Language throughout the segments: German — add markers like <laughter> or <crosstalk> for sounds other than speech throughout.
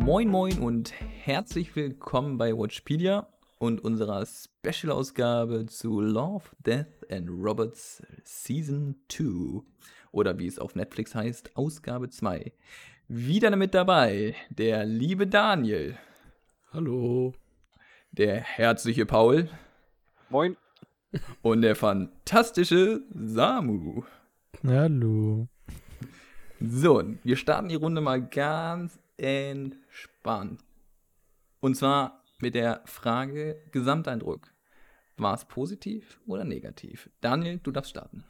Moin Moin und herzlich willkommen bei Watchpedia und unserer Special-Ausgabe zu Love, Death and Robots Season 2 oder wie es auf Netflix heißt, Ausgabe 2. Wieder mit dabei der liebe Daniel. Hallo. Der herzliche Paul. Moin. Und der fantastische Samu. Hallo. So, wir starten die Runde mal ganz entspannt. Und zwar mit der Frage Gesamteindruck. War es positiv oder negativ? Daniel, du darfst starten.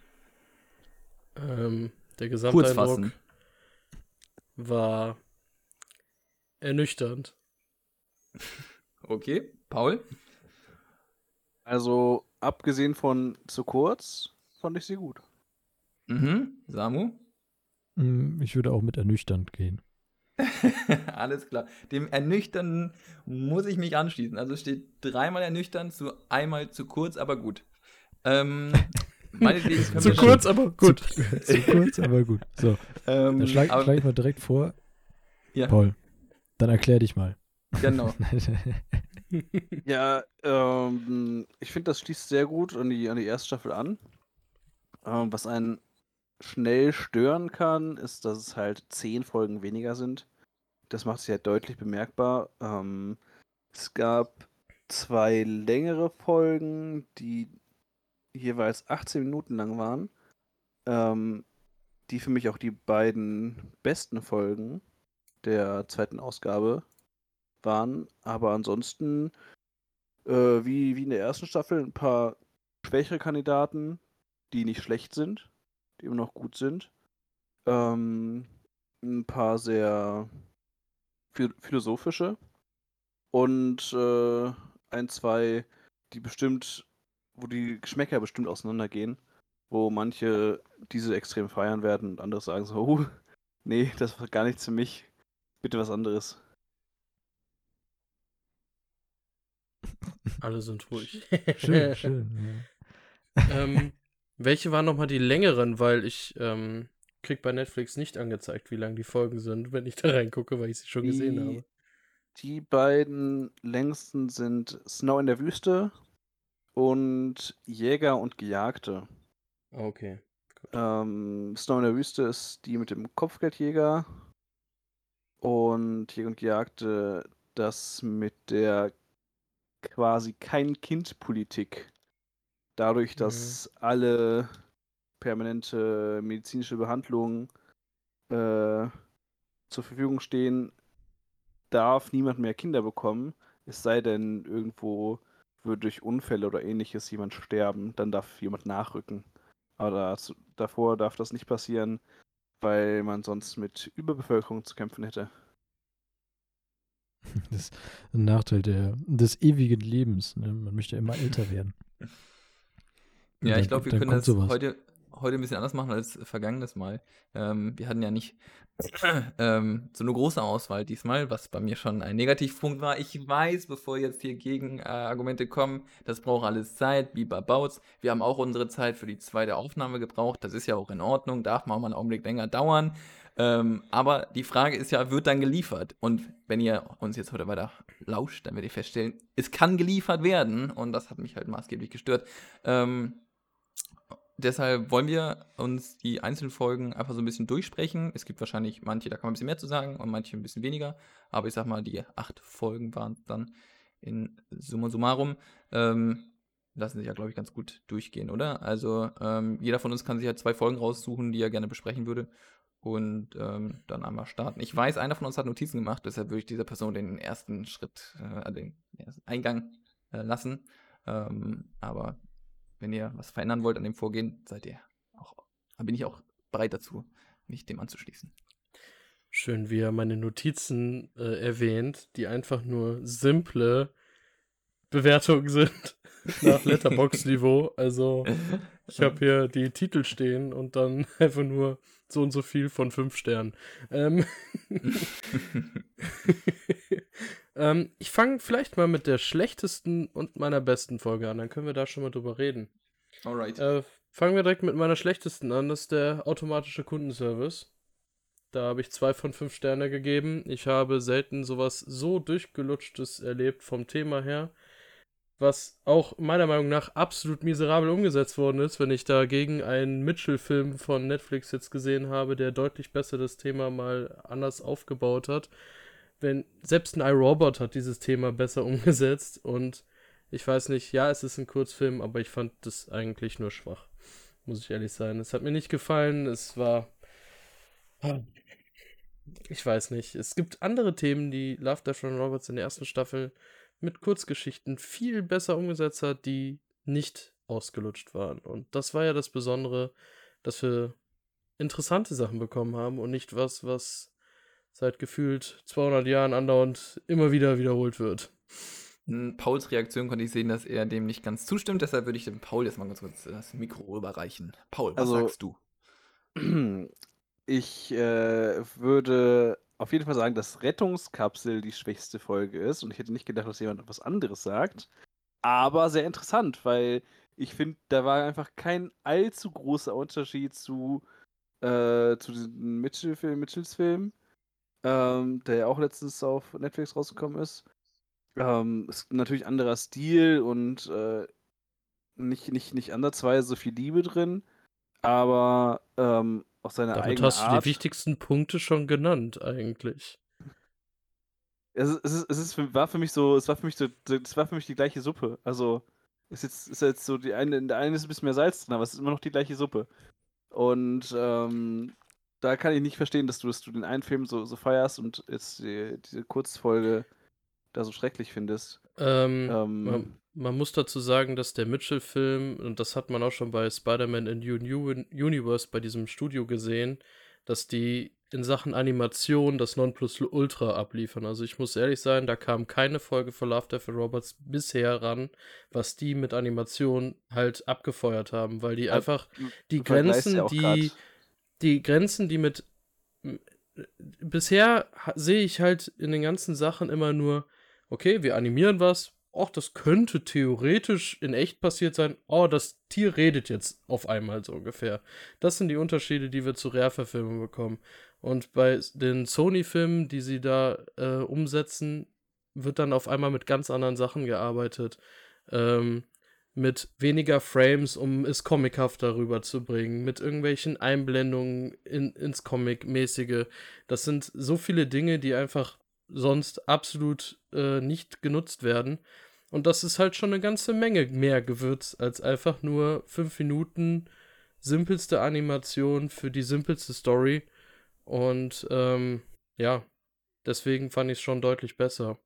Ähm, der Gesamteindruck war ernüchternd. <laughs> Okay, Paul? Also, abgesehen von zu kurz, fand ich sie gut. Mhm. Samu? Mm, Ich würde auch mit ernüchternd gehen. <laughs> Alles klar. Dem Ernüchternden muss ich mich anschließen. Also steht dreimal ernüchternd zu einmal zu kurz, aber gut. Ähm, <laughs> Zu kurz, aber gut. <laughs> Zu kurz, aber gut. So, Dann, ähm, dann schlage schlag ich mal direkt vor. Ja. Paul, dann erklär dich mal. Genau. Ja, ähm, ich finde, das schließt sehr gut an die, an die erste Staffel an. Ähm, was einen schnell stören kann, ist, dass es halt zehn Folgen weniger sind. Das macht sich halt deutlich bemerkbar. Ähm, es gab zwei längere Folgen, die jeweils 18 Minuten lang waren. Ähm, die für mich auch die beiden besten Folgen der zweiten Ausgabe waren. Aber ansonsten, äh, wie, wie in der ersten Staffel, ein paar schwächere Kandidaten, die nicht schlecht sind, die immer noch gut sind. Ähm, ein paar sehr phil- philosophische und äh, ein, zwei, die bestimmt, wo die Geschmäcker bestimmt auseinandergehen, wo manche diese extrem feiern werden und andere sagen so, oh, nee, das war gar nichts für mich, bitte was anderes. Alle sind ruhig. Schön, schön. <laughs> ähm, welche waren nochmal die längeren? Weil ich ähm, krieg bei Netflix nicht angezeigt, wie lang die Folgen sind, wenn ich da reingucke, weil ich sie schon gesehen Die- habe. Die beiden längsten sind Snow in der Wüste und Jäger und Gejagte. Ah, Okay. Ähm, Snow in der Wüste ist die mit dem Kopfgeldjäger und Jäger und Gejagte das mit der quasi kein Kind-Politik. Dadurch, dass alle permanente medizinische Behandlungen äh, zur Verfügung stehen, darf niemand mehr Kinder bekommen, es sei denn, irgendwo würde durch Unfälle oder ähnliches jemand sterben, dann darf jemand nachrücken. Aber dazu, davor darf das nicht passieren, weil man sonst mit Überbevölkerung zu kämpfen hätte. <laughs> Das ist ein Nachteil der, des ewigen Lebens. Ne? Man möchte immer älter werden. <laughs> Ja, dann- ich glaube, wir können das sowas. heute, heute ein bisschen anders machen als vergangenes Mal. Ähm, wir hatten ja nicht <clears throat> ähm, so eine große Auswahl diesmal, was bei mir schon ein Negativpunkt war. Ich weiß, bevor jetzt hier Gegenargumente äh, kommen, das braucht alles Zeit, Biber baut's. Wir haben auch unsere Zeit für die zweite Aufnahme gebraucht. Das ist ja auch in Ordnung, darf mal einen Augenblick länger dauern. Ähm, aber die Frage ist ja, wird dann geliefert? Und wenn ihr uns jetzt heute weiter lauscht, dann werdet ihr feststellen, es kann geliefert werden. Und das hat mich halt maßgeblich gestört. Ähm, deshalb wollen wir uns die einzelnen Folgen einfach so ein bisschen durchsprechen. Es gibt wahrscheinlich manche, da kann man ein bisschen mehr zu sagen und manche ein bisschen weniger. Aber ich sag mal, die acht Folgen waren dann in summa summarum. Ähm, lassen sich ja, glaube ich, ganz gut durchgehen, oder? Also ähm, jeder von uns kann sich ja zwei Folgen raussuchen, die er gerne besprechen würde. Und ähm, dann einmal starten. Ich weiß, einer von uns hat Notizen gemacht, deshalb würde ich dieser Person den ersten Schritt, äh, den ersten Eingang äh, lassen. Ähm, aber wenn ihr was verändern wollt an dem Vorgehen, seid ihr auch, bin ich auch bereit dazu, mich dem anzuschließen. Schön, wie er meine Notizen äh, erwähnt, die einfach nur simple Bewertungen sind <laughs> nach Letterbox-Niveau. Also ich habe hier die Titel stehen und dann <laughs> einfach nur so und so viel von fünf Sternen. Ähm, <laughs> ähm, ich fange vielleicht mal mit der schlechtesten und meiner besten Folge an. Dann können wir da schon mal drüber reden. Alright. Äh, fangen wir direkt mit meiner schlechtesten an. Das ist der automatische Kundenservice. Da habe ich zwei von fünf Sterne gegeben. Ich habe selten sowas so durchgelutschtes erlebt vom Thema her. Was auch meiner Meinung nach absolut miserabel umgesetzt worden ist, wenn ich dagegen einen Mitchell-Film von Netflix jetzt gesehen habe, der deutlich besser das Thema mal anders aufgebaut hat. Wenn selbst ein iRobot hat dieses Thema besser <laughs> umgesetzt und ich weiß nicht, ja, es ist ein Kurzfilm, aber ich fand das eigentlich nur schwach. Muss ich ehrlich sein. Es hat mir nicht gefallen. Es war. Ich weiß nicht. Es gibt andere Themen, die Love, Death and Roberts in der ersten Staffel mit Kurzgeschichten viel besser umgesetzt hat, die nicht ausgelutscht waren. Und das war ja das Besondere, dass wir interessante Sachen bekommen haben und nicht was, was seit gefühlt 200 Jahren andauernd immer wieder wiederholt wird. In Pauls Reaktion konnte ich sehen, dass er dem nicht ganz zustimmt. Deshalb würde ich dem Paul jetzt mal ganz kurz das Mikro überreichen. Paul, was Also- sagst du? <clears throat> Ich äh, würde auf jeden Fall sagen, dass Rettungskapsel die schwächste Folge ist. Und ich hätte nicht gedacht, dass jemand etwas anderes sagt. Aber sehr interessant, weil ich finde, da war einfach kein allzu großer Unterschied zu, äh, zu diesem Mitchell-Film, Mitchells Film, ähm, der ja auch letztens auf Netflix rausgekommen ist. Ähm, ist natürlich anderer Stil und äh, nicht, nicht, nicht ansatzweise so viel Liebe drin, aber ähm, auch seine Damit eigene hast du Art. die wichtigsten Punkte schon genannt, eigentlich. Es, ist, es, ist, es ist für, war für mich so, es war für mich so, es war für mich die gleiche Suppe. Also ist jetzt, ist jetzt so die eine, in der einen ist ein bisschen mehr Salz drin, aber es ist immer noch die gleiche Suppe. Und ähm, da kann ich nicht verstehen, dass du, dass du den einen Film so, so feierst und jetzt die, diese Kurzfolge da so schrecklich findest. Ähm, Ähm, man, man muss dazu sagen, dass der Mitchell-Film, und das hat man auch schon bei Spider-Man in New, New Universe bei diesem Studio gesehen, dass die in Sachen Animation das Nonplusultra abliefern. Also ich muss ehrlich sein, da kam keine Folge von Love, Death and Robots bisher ran, was die mit Animation halt abgefeuert haben, weil die einfach die Grenzen, die, die Grenzen, die mit bisher sehe ich halt in den ganzen Sachen immer nur, okay, wir animieren was, ach, das könnte theoretisch in echt passiert sein, oh, das Tier redet jetzt auf einmal so ungefähr. Das sind die Unterschiede, die wir zu Rare-Verfilmungen bekommen. Und bei den Sony-Filmen, die sie da äh, umsetzen, wird dann auf einmal mit ganz anderen Sachen gearbeitet. Ähm, mit weniger Frames, um es comichafter rüberzubringen, mit irgendwelchen Einblendungen in, ins Comic-mäßige. Das sind so viele Dinge, die einfach sonst absolut äh, nicht genutzt werden. Und das ist halt schon eine ganze Menge mehr Gewürz als einfach nur fünf Minuten simpelste Animation für die simpelste Story. Und ähm, ja, deswegen fand ich es schon deutlich besser.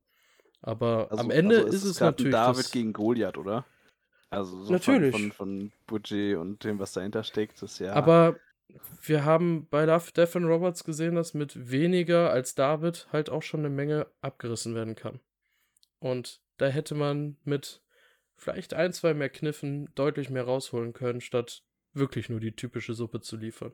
Aber Also, am Ende also ist es ein natürlich. David gegen Goliath, oder? Also so Natürlich. Von, von, von Budget und dem, was dahinter steckt, ist ja. Aber wir haben bei Love, Death and Robots gesehen, dass mit weniger als David halt auch schon eine Menge abgerissen werden kann. Und da hätte man mit vielleicht ein, zwei mehr Kniffen deutlich mehr rausholen können, statt wirklich nur die typische Suppe zu liefern.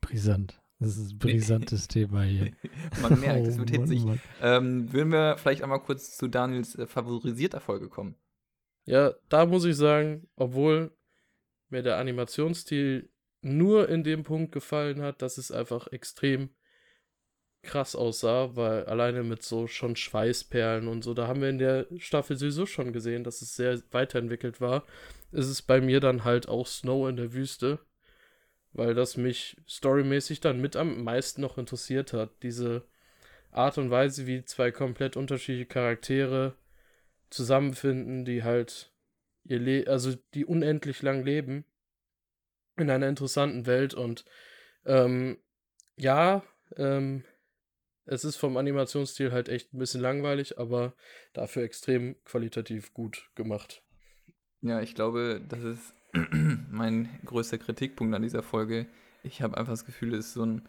Brisant. Das ist ein brisantes Thema hier. <laughs> Man merkt, es Oh wird Mann, hitzig. Mann. Ähm, würden wir vielleicht einmal kurz zu Daniels äh, favorisierter Folge kommen? Ja, da muss ich sagen, obwohl mir der Animationsstil nur in dem Punkt gefallen hat, dass es einfach extrem krass aussah, weil alleine mit so schon Schweißperlen und so, da haben wir in der Staffel sowieso schon gesehen, dass es sehr weiterentwickelt war, ist es bei mir dann halt auch Snow in der Wüste, weil das mich storymäßig dann mit am meisten noch interessiert hat. Diese Art und Weise, wie zwei komplett unterschiedliche Charaktere zusammenfinden, die halt ihr Le also die unendlich lang leben in einer interessanten Welt und ähm, ja, ähm, es ist vom Animationsstil halt echt ein bisschen langweilig, aber dafür extrem qualitativ gut gemacht. Ja, ich glaube, das ist <clears throat> mein größter Kritikpunkt an dieser Folge. Ich habe einfach das Gefühl, es ist so ein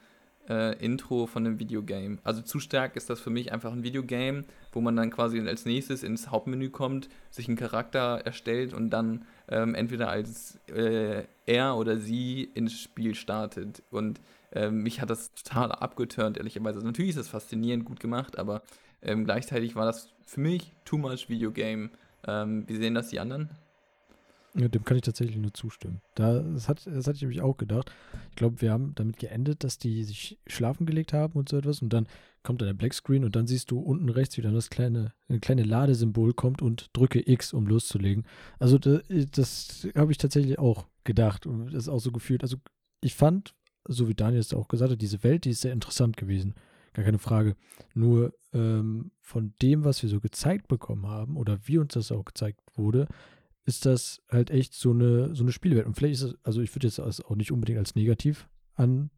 äh, Intro von einem Videogame. Also zu stark ist das für mich einfach ein Videogame, wo man dann quasi als nächstes ins Hauptmenü kommt, sich einen Charakter erstellt und dann ähm, entweder als äh, er oder sie ins Spiel startet. Und ähm, mich hat das total abgeturnt, ehrlicherweise. Also natürlich ist das faszinierend, gut gemacht, aber ähm, gleichzeitig war das für mich too much Videogame. Ähm, wie sehen das die anderen? Ja, dem kann ich tatsächlich nur zustimmen. Da, das, hat, das hatte ich nämlich auch gedacht. Ich glaube, wir haben damit geendet, dass die sich schlafen gelegt haben und so etwas. Und dann kommt dann der Blackscreen und dann siehst du unten rechts, wie dann das kleine, ein kleine Ladesymbol kommt und drücke X, um loszulegen. Also das, das habe ich tatsächlich auch gedacht und das ist auch so gefühlt. Also ich fand, so wie Daniel es auch gesagt hat, diese Welt, die ist sehr interessant gewesen. Gar keine Frage. Nur ähm, von dem, was wir so gezeigt bekommen haben oder wie uns das auch gezeigt wurde, ist das halt echt so eine, so eine Spielwelt. Und vielleicht ist es, also ich würde jetzt das auch nicht unbedingt als negativ an,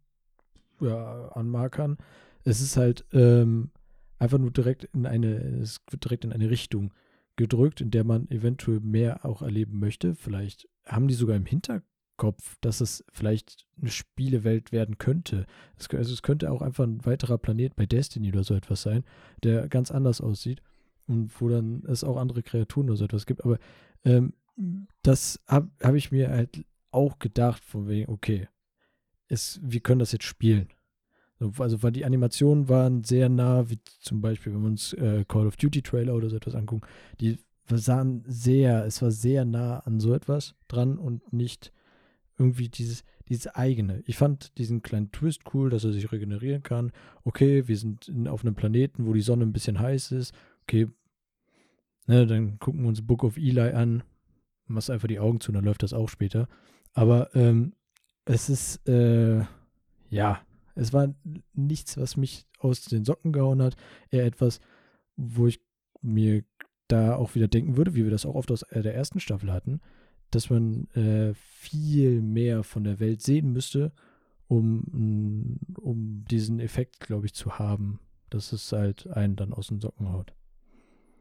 ja, anmarkern. Es ist halt ähm, einfach nur direkt in eine, es wird direkt in eine Richtung gedrückt, in der man eventuell mehr auch erleben möchte. Vielleicht haben die sogar im Hinterkopf, dass es vielleicht eine Spielewelt werden könnte. Es, also es könnte auch einfach ein weiterer Planet bei Destiny oder so etwas sein, der ganz anders aussieht und wo dann es auch andere Kreaturen oder so etwas gibt. Aber ähm, das habe hab ich mir halt auch gedacht, von wegen, okay, es, wir können das jetzt spielen. Also, weil die Animationen waren sehr nah, wie zum Beispiel, wenn wir uns äh, Call of Duty Trailer oder so etwas angucken, die sahen sehr, es war sehr nah an so etwas dran und nicht irgendwie dieses, dieses eigene. Ich fand diesen kleinen Twist cool, dass er sich regenerieren kann. Okay, wir sind in, auf einem Planeten, wo die Sonne ein bisschen heiß ist. Okay, ne, dann gucken wir uns Book of Eli an, machst einfach die Augen zu, dann läuft das auch später. Aber ähm, es ist, äh, ja, es war nichts, was mich aus den Socken gehauen hat. Eher etwas, wo ich mir da auch wieder denken würde, wie wir das auch oft aus äh, der ersten Staffel hatten, dass man äh, viel mehr von der Welt sehen müsste, um, um diesen Effekt, glaube ich, zu haben, dass es halt einen dann aus den Socken haut.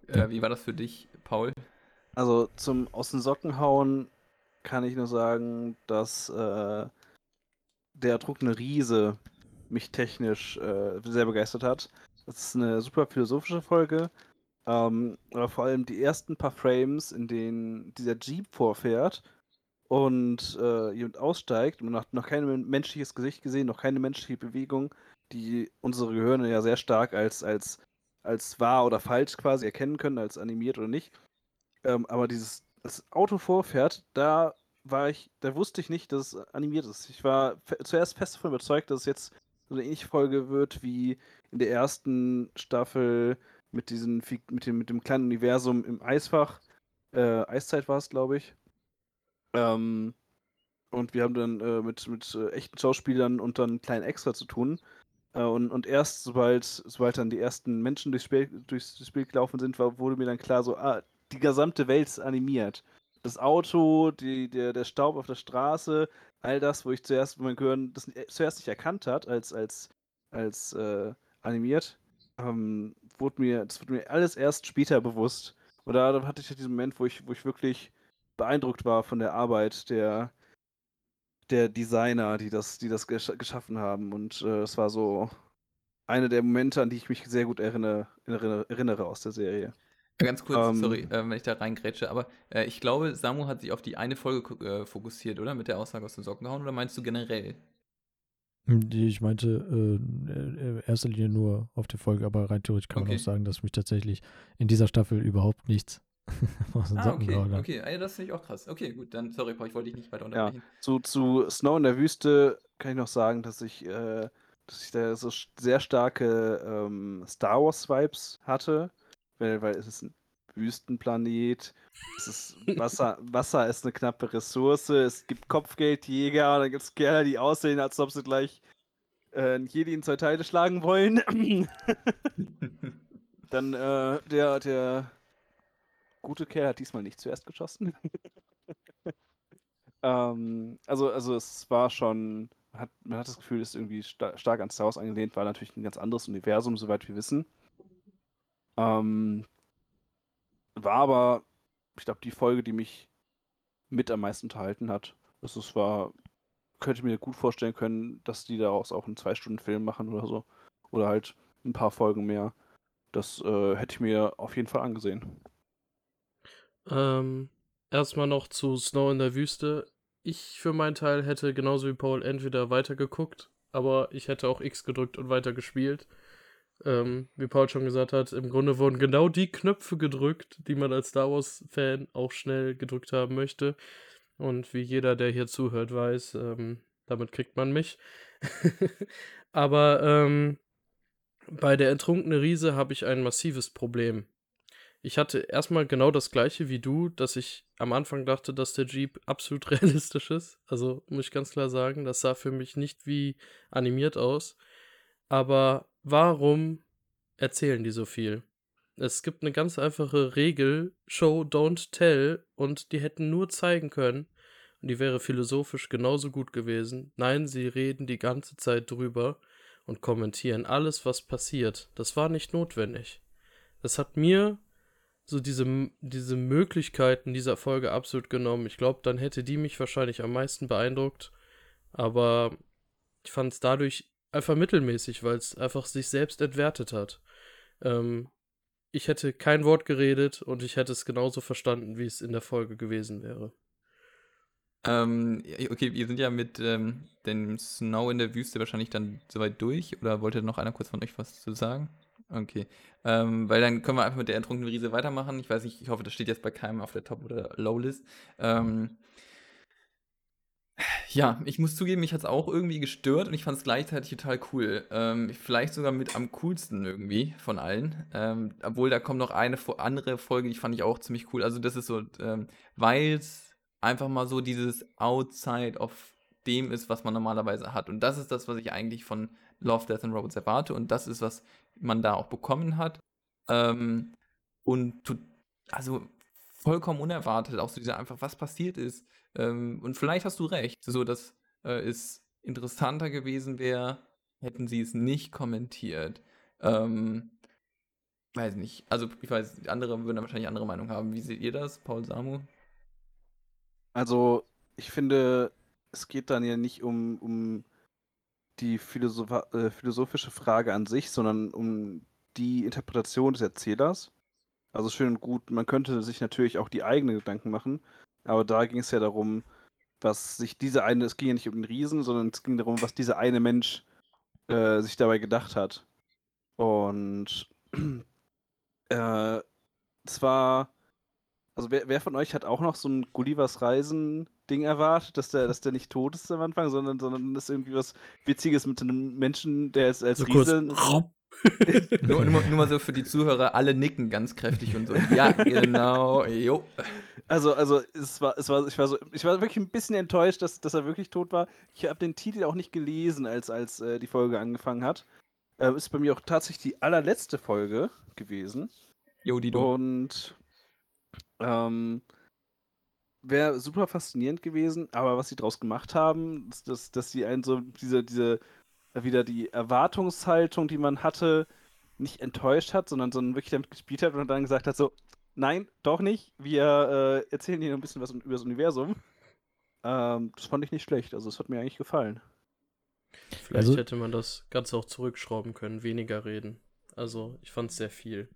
Äh, wie war das für dich, Paul? Also zum aus den Socken hauen kann ich nur sagen, dass äh, der ertrunkene Riese mich technisch äh, sehr begeistert hat. Das ist eine super philosophische Folge. Ähm, aber vor allem die ersten paar Frames, in denen dieser Jeep vorfährt und äh, jemand aussteigt und man hat noch kein menschliches Gesicht gesehen, noch keine menschliche Bewegung, die unsere Gehirne ja sehr stark als, als, als wahr oder falsch quasi erkennen können, als animiert oder nicht. Ähm, aber dieses das Auto vorfährt, da war ich, da wusste ich nicht, dass es animiert ist. Ich war zuerst fest davon überzeugt, dass es jetzt so eine ähnliche Folge wird wie in der ersten Staffel mit diesem, mit dem, mit dem kleinen Universum im Eisfach. Äh, Eiszeit war es, glaube ich. Ähm, und wir haben dann äh, mit, mit äh, echten Schauspielern und dann kleinen Extra zu tun. Äh, und, und erst sobald, sobald dann die ersten Menschen durchs Spiel, durchs Spiel gelaufen sind, war, wurde mir dann klar, so, ah, die gesamte Welt ist animiert. Das Auto, die, der, der Staub auf der Straße, all das, wo ich zuerst, wo mein Gehirn das zuerst nicht erkannt hat, als, als, als äh, animiert, ähm, wurde mir, das wurde mir alles erst später bewusst. Und da, hatte ich diesen Moment, wo ich, wo ich wirklich beeindruckt war von der Arbeit der, der Designer, die das, die das gesch geschaffen haben. Und äh, es war so eine der Momente, an die ich mich sehr gut erinnere, erinnere, erinnere aus der Serie. Ganz kurz, ähm, sorry, äh, wenn ich da reingrätsche, aber äh, ich glaube, Samu hat sich auf die eine Folge äh, fokussiert, oder? Mit der Aussage aus den Socken gehauen, oder meinst du generell? Ich meinte äh, in erster Linie nur auf die Folge, aber rein theoretisch kann okay. man auch sagen, dass mich tatsächlich in dieser Staffel überhaupt nichts <laughs> ah, okay. Okay, ah, das finde ich auch krass. Okay, gut, dann sorry, Paul, ich wollte dich nicht weiter unterbrechen. Ja, zu, zu Snow in der Wüste kann ich noch sagen, dass ich, äh, dass ich da so sehr starke ähm, Star Wars-Vibes hatte, weil, weil es ist ein Wüstenplanet. Es ist <laughs> Wasser, Wasser ist eine knappe Ressource. Es gibt Kopfgeldjäger dann gibt es Kerle, die aussehen, als ob sie gleich äh, Jedi in zwei Teile schlagen wollen. <laughs> dann äh, der, der gute Kerl hat diesmal nicht zuerst geschossen. <laughs> ähm, also, also es war schon, hat, man hat das Gefühl, es ist irgendwie sta stark an Star Wars angelehnt, war natürlich ein ganz anderes Universum, soweit wir wissen. Ähm, war aber, ich glaube, die Folge, die mich mit am meisten unterhalten hat. Das ist, war, könnte ich mir gut vorstellen können, dass die daraus auch einen Zwei-Stunden-Film machen oder so. Oder halt ein paar Folgen mehr. Das äh, hätte ich mir auf jeden Fall angesehen. Ähm, erstmal noch zu Snow in der Wüste. Ich für meinen Teil hätte genauso wie Paul entweder weitergeguckt, aber ich hätte auch X gedrückt und weiter gespielt. Ähm, wie Paul schon gesagt hat, im Grunde wurden genau die Knöpfe gedrückt, die man als Star Wars-Fan auch schnell gedrückt haben möchte. Und wie jeder, der hier zuhört, weiß, ähm, damit kriegt man mich. <laughs> Aber ähm, bei der entrunkene Riese habe ich ein massives Problem. Ich hatte erstmal genau das gleiche wie du, dass ich am Anfang dachte, dass der Jeep absolut <laughs> realistisch ist. Also muss ich ganz klar sagen, das sah für mich nicht wie animiert aus. Aber warum erzählen die so viel? Es gibt eine ganz einfache Regel, Show, don't tell, und die hätten nur zeigen können, und die wäre philosophisch genauso gut gewesen. Nein, sie reden die ganze Zeit drüber und kommentieren alles, was passiert. Das war nicht notwendig. Das hat mir so diese, diese Möglichkeiten dieser Folge absolut genommen. Ich glaube, dann hätte die mich wahrscheinlich am meisten beeindruckt. Aber ich fand es dadurch einfach mittelmäßig, weil es einfach sich selbst entwertet hat. Ähm, ich hätte kein Wort geredet und ich hätte es genauso verstanden, wie es in der Folge gewesen wäre. Ähm, okay, wir sind ja mit ähm, dem Snow in der Wüste wahrscheinlich dann soweit durch. Oder wollte noch einer kurz von euch was zu sagen? Okay. Ähm, weil dann können wir einfach mit der ertrunkenen Riese weitermachen. Ich weiß nicht, ich hoffe, das steht jetzt bei keinem auf der Top- oder Low-List. Ähm, ja, ich muss zugeben, mich hat es auch irgendwie gestört und ich fand es gleichzeitig total cool. Ähm, vielleicht sogar mit am coolsten irgendwie von allen. Ähm, obwohl da kommt noch eine andere Folge, die fand ich auch ziemlich cool. Also das ist so, ähm, weil es einfach mal so dieses Outside of dem ist, was man normalerweise hat. Und das ist das, was ich eigentlich von Love, Death and Robots erwarte. Und das ist, was man da auch bekommen hat. Ähm, und also vollkommen unerwartet, auch so dieser einfach, was passiert ist. Ähm, und vielleicht hast du recht, so dass äh, es interessanter gewesen wäre, hätten sie es nicht kommentiert. Ähm, weiß nicht. Also ich weiß, andere würden wahrscheinlich andere Meinung haben. Wie seht ihr das, Paul Samu? Also, ich finde, es geht dann ja nicht um, um die Philosoph äh, philosophische Frage an sich, sondern um die Interpretation des Erzählers. Also schön und gut, man könnte sich natürlich auch die eigenen Gedanken machen, aber da ging es ja darum, was sich diese eine, es ging ja nicht um den Riesen, sondern es ging darum, was dieser eine Mensch äh, sich dabei gedacht hat. Und <clears throat> äh, zwar also wer, wer, von euch hat auch noch so ein Gullivers Reisen-Ding erwartet, dass der, dass der nicht tot ist am Anfang, sondern, sondern das irgendwie was Witziges mit einem Menschen, der ist als so Riese. <laughs> <laughs> nur, nur, nur, mal so für die Zuhörer, alle nicken ganz kräftig und so. Ja, <laughs> genau. Jo. Also, also es war, es war, ich war so, ich war wirklich ein bisschen enttäuscht, dass, dass er wirklich tot war. Ich habe den Titel auch nicht gelesen, als, als äh, die Folge angefangen hat. Äh, ist bei mir auch tatsächlich die allerletzte Folge gewesen. Jo, die do. Und ähm, Wäre super faszinierend gewesen, aber was sie draus gemacht haben, ist, dass, dass sie einen so diese, diese, wieder die Erwartungshaltung, die man hatte, nicht enttäuscht hat, sondern, sondern wirklich damit gespielt hat und dann gesagt hat: so, nein, doch nicht, wir äh, erzählen hier ein bisschen was über das Universum. Ähm, das fand ich nicht schlecht, also es hat mir eigentlich gefallen. Vielleicht also, hätte man das Ganze auch zurückschrauben können, weniger reden. Also, ich fand es sehr viel.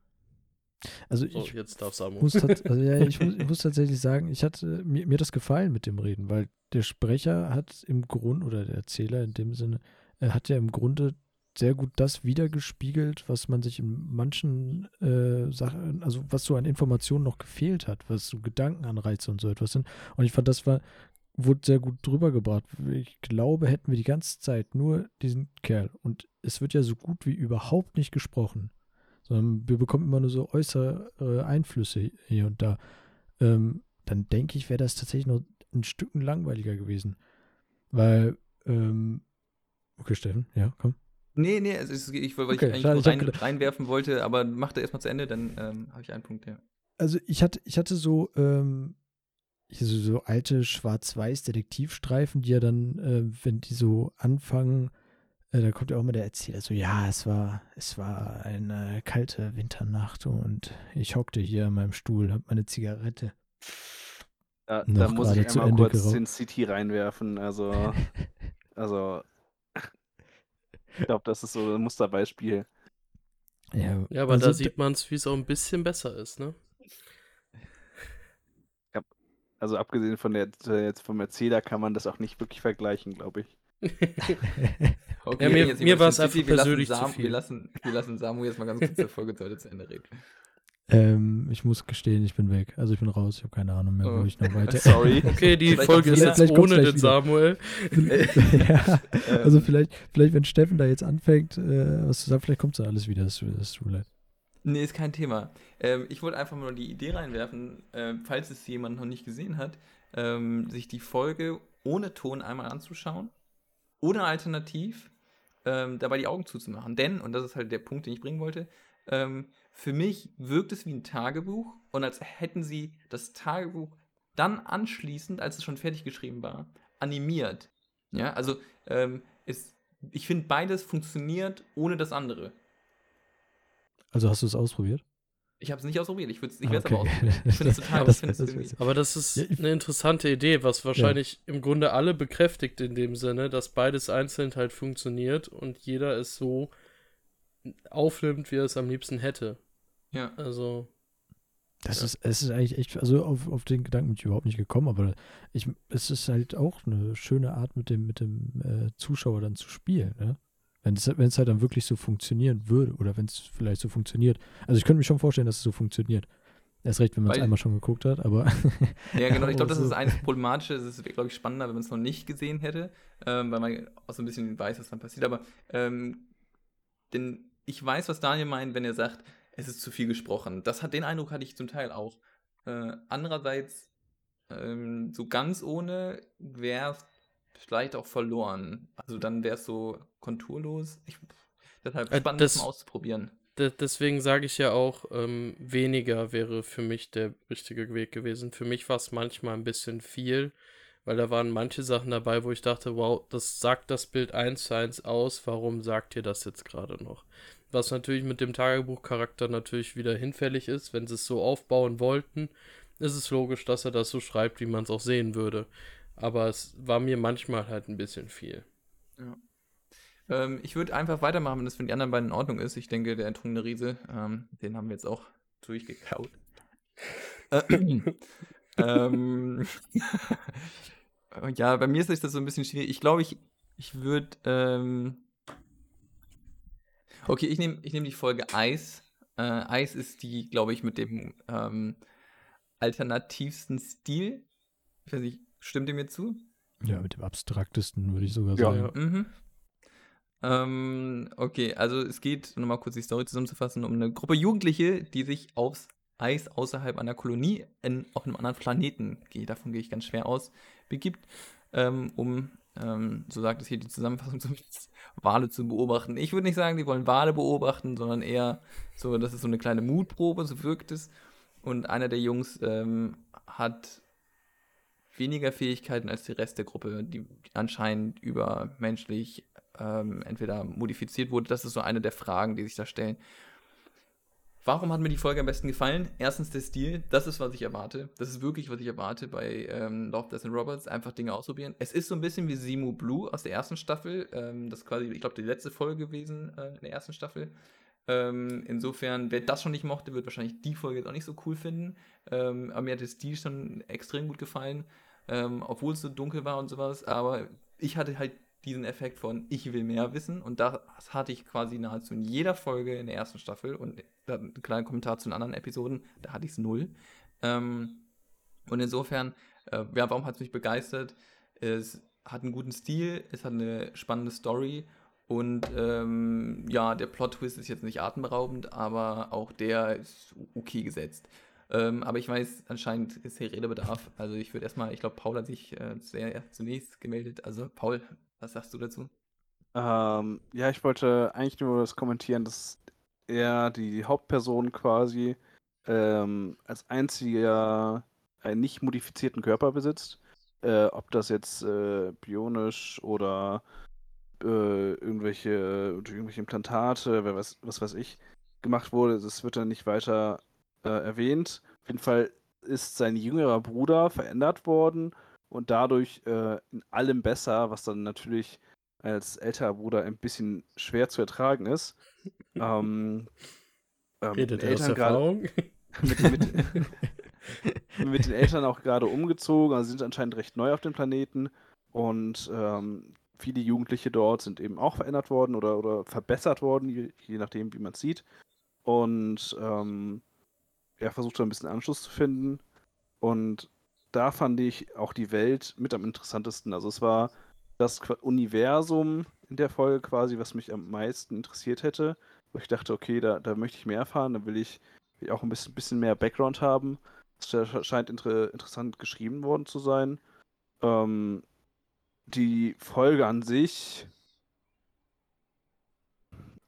Also so, ich jetzt darf Muss, also ja, ich, muss, <laughs> muss tatsächlich sagen, ich hatte mir, mir das gefallen mit dem Reden, weil der Sprecher hat im Grunde, oder der Erzähler in dem Sinne, er hat ja im Grunde sehr gut das wiedergespiegelt, was man sich in manchen äh, Sachen, also was so an Informationen noch gefehlt hat, was so Gedankenanreize und so etwas sind. Und ich fand, das war, wurde sehr gut drüber gebracht. Ich glaube, hätten wir die ganze Zeit nur diesen Kerl und es wird ja so gut wie überhaupt nicht gesprochen sondern wir bekommen immer nur so äußere äh, Einflüsse hier und da, ähm, dann denke ich, wäre das tatsächlich noch ein Stück langweiliger gewesen. Weil, ähm, okay, Steffen, ja, komm. Nee, nee, also ich, weil okay, ich eigentlich rein, reinwerfen wollte, aber mach da erstmal zu Ende, dann ähm, habe ich einen Punkt, ja. Also ich hatte, ich hatte so, ähm, so, so alte Schwarz-Weiß-Detektivstreifen, die ja dann, äh, wenn die so anfangen, äh, da kommt ja auch mal der Erzähler so, ja, es war, es war eine kalte Winternacht und ich hockte hier in meinem Stuhl, hab meine Zigarette. Ja, da muss ich einmal kurz geraucht. Sin City reinwerfen, also, <laughs> also, ich glaube, das ist so ein Musterbeispiel. Ja, ja aber also, da sieht man es, wie es auch ein bisschen besser ist, ne? Also abgesehen von der jetzt vom Erzähler kann man das auch nicht wirklich vergleichen, glaube ich. <laughs> Okay, Ja, mir- mir Sin City. einfach Wir lassen persönlich zu Sam- viel. Wir lassen, wir lassen Samu jetzt mal ganz kurz zur Folge zu Ende zu Ende reden. Ähm, ich muss gestehen, ich bin weg. Also ich bin raus, ich habe keine Ahnung mehr, wo Oh. ich noch weiter. <laughs> Sorry. <laughs> Okay, die Vielleicht Folge ist jetzt ohne den wieder. Samuel. ja, also Ähm, vielleicht, vielleicht, wenn Steffen da jetzt anfängt, äh, was zu sagen, vielleicht kommt da alles wieder. Das, das tut mir leid. Nee, ist kein Thema. Ähm, ich wollte einfach nur die Idee reinwerfen, ähm, falls es jemand noch nicht gesehen hat, ähm, sich die Folge ohne Ton einmal anzuschauen oder alternativ ähm, dabei die Augen zuzumachen. Denn, und das ist halt der Punkt, den ich bringen wollte, ähm, für mich wirkt es wie ein Tagebuch und als hätten sie das Tagebuch dann anschließend, als es schon fertig geschrieben war, animiert. Ja, also ähm, es, ich finde, beides funktioniert ohne das andere. Also hast du es ausprobiert? Ich habe es nicht ausprobiert. Ich, würd's- ich werde es aber okay. ausprobieren. <laughs> Ich finde es total. Das- das- Aber das ist Ja, eine interessante Idee, was wahrscheinlich im Grunde alle bekräftigt in dem Sinne, dass beides einzeln halt funktioniert und jeder es so aufnimmt, wie er es am liebsten hätte. ja. Also, Das Ja. ist, es ist eigentlich echt, also auf, auf den Gedanken bin ich überhaupt nicht gekommen, aber ich, es ist halt auch eine schöne Art, mit dem, mit dem äh, Zuschauer dann zu spielen, ne? Wenn es, wenn es halt dann wirklich so funktionieren würde oder wenn es vielleicht so funktioniert. Also ich könnte mir schon vorstellen, dass es so funktioniert. Erst recht, wenn man es einmal schon geguckt hat, aber ja, genau. Ich <laughs> glaube, das ist eines Problematische. Es ist, glaube ich, spannender, wenn man es noch nicht gesehen hätte, ähm, weil man auch so ein bisschen weiß, was dann passiert. Aber ähm, denn ich weiß, was Daniel meint, wenn er sagt, es ist zu viel gesprochen. Das hat den Eindruck hatte ich zum Teil auch. Äh, andererseits, ähm, so ganz ohne wäre vielleicht auch verloren. Also dann wäre es so konturlos. Ich, deshalb Äh, spannend, das- das mal auszuprobieren. de deswegen sage ich ja auch, ähm, weniger wäre für mich der richtige Weg gewesen. Für mich war es manchmal ein bisschen viel, weil da waren manche Sachen dabei, wo ich dachte, wow, das sagt das Bild eins zu eins aus, warum sagt ihr das jetzt gerade noch? Was natürlich mit dem Tagebuchcharakter natürlich wieder hinfällig ist, wenn sie es so aufbauen wollten, ist es logisch, dass er das so schreibt, wie man es auch sehen würde. Aber es war mir manchmal halt ein bisschen viel. Ähm, ich würde einfach weitermachen, wenn das für die anderen beiden in Ordnung ist. Ich denke, der enttrunkene Riese, ähm, den haben wir jetzt auch durchgekaut. Äh, <laughs> ähm, <laughs> ja, bei mir ist das so ein bisschen schwierig. Ich glaube, ich, ich würde. Ähm, okay, ich nehme ich nehm die Folge Eis. Äh, Eis ist die, glaube ich, mit dem ähm, alternativsten Stil. Ich weiß nicht, stimmt ihr mir zu? ja, mit dem abstraktesten würde ich sogar Ja. sagen. Mhm. Ähm, okay, also es geht, um nochmal kurz die Story zusammenzufassen, um eine Gruppe Jugendliche, die sich aufs Eis außerhalb einer Kolonie in, auf einem anderen Planeten, gehe, davon gehe ich ganz schwer aus, begibt, ähm, um, ähm, so sagt es hier die Zusammenfassung <laughs> zumindest, Wale zu beobachten. Ich würde nicht sagen, die wollen Wale beobachten, sondern eher so, das ist so eine kleine Mutprobe, so wirkt es. Und einer der Jungs ähm, hat weniger Fähigkeiten als der Rest der Gruppe, die anscheinend übermenschlich ähm, entweder modifiziert wurde. Das ist so eine der Fragen, die sich da stellen. Warum hat mir die Folge am besten gefallen? Erstens der Stil, das ist, was ich erwarte. Das ist wirklich, was ich erwarte bei ähm, Love, Death and Robots. Einfach Dinge ausprobieren. Es ist so ein bisschen wie Simu Blue aus der ersten Staffel. Ähm, das ist quasi, ich glaube, die letzte Folge gewesen äh, in der ersten Staffel. Ähm, insofern, wer das schon nicht mochte, wird wahrscheinlich die Folge jetzt auch nicht so cool finden. Ähm, aber mir hat der Stil schon extrem gut gefallen, ähm, obwohl es so dunkel war und sowas. Aber ich hatte halt diesen Effekt von, ich will mehr wissen. Und das hatte ich quasi nahezu in jeder Folge in der ersten Staffel. Und ein kleiner Kommentar zu den anderen Episoden, da hatte ich es null. Ähm, und insofern, äh, ja, warum hat es mich begeistert? Es hat einen guten Stil, es hat eine spannende Story. Und ähm, ja, der Plot-Twist ist jetzt nicht atemberaubend, aber auch der ist okay gesetzt. Ähm, aber ich weiß, anscheinend ist hier Redebedarf. Also ich würde erstmal, ich glaube, Paul hat sich äh, zunächst gemeldet. Also Paul, was sagst du dazu? Ähm, ja, ich wollte eigentlich nur das kommentieren, dass er die Hauptperson quasi ähm, als einziger einen nicht modifizierten Körper besitzt. Äh, ob das jetzt äh, bionisch oder äh, irgendwelche, irgendwelche Implantate, weiß, was weiß ich, gemacht wurde, das wird dann nicht weiter äh, erwähnt. Auf jeden Fall ist sein jüngerer Bruder verändert worden und dadurch äh, in allem besser, was dann natürlich als älterer Bruder ein bisschen schwer zu ertragen ist. <laughs> ähm, ähm, Redet er aus Eltern Erfahrung? <laughs> mit, mit, <laughs> mit den Eltern auch gerade umgezogen, also sind anscheinend recht neu auf dem Planeten. Und ähm, viele Jugendliche dort sind eben auch verändert worden oder, oder verbessert worden, je, je nachdem, wie man es sieht. Und ähm, er versucht ein bisschen Anschluss zu finden. Und da fand ich auch die Welt mit am interessantesten. Also es war das Universum in der Folge quasi, was mich am meisten interessiert hätte. Wo ich dachte, okay, da, da möchte ich mehr erfahren, da will ich, will ich auch ein bisschen, bisschen mehr Background haben. Es scheint inter interessant geschrieben worden zu sein. Ähm, die Folge an sich,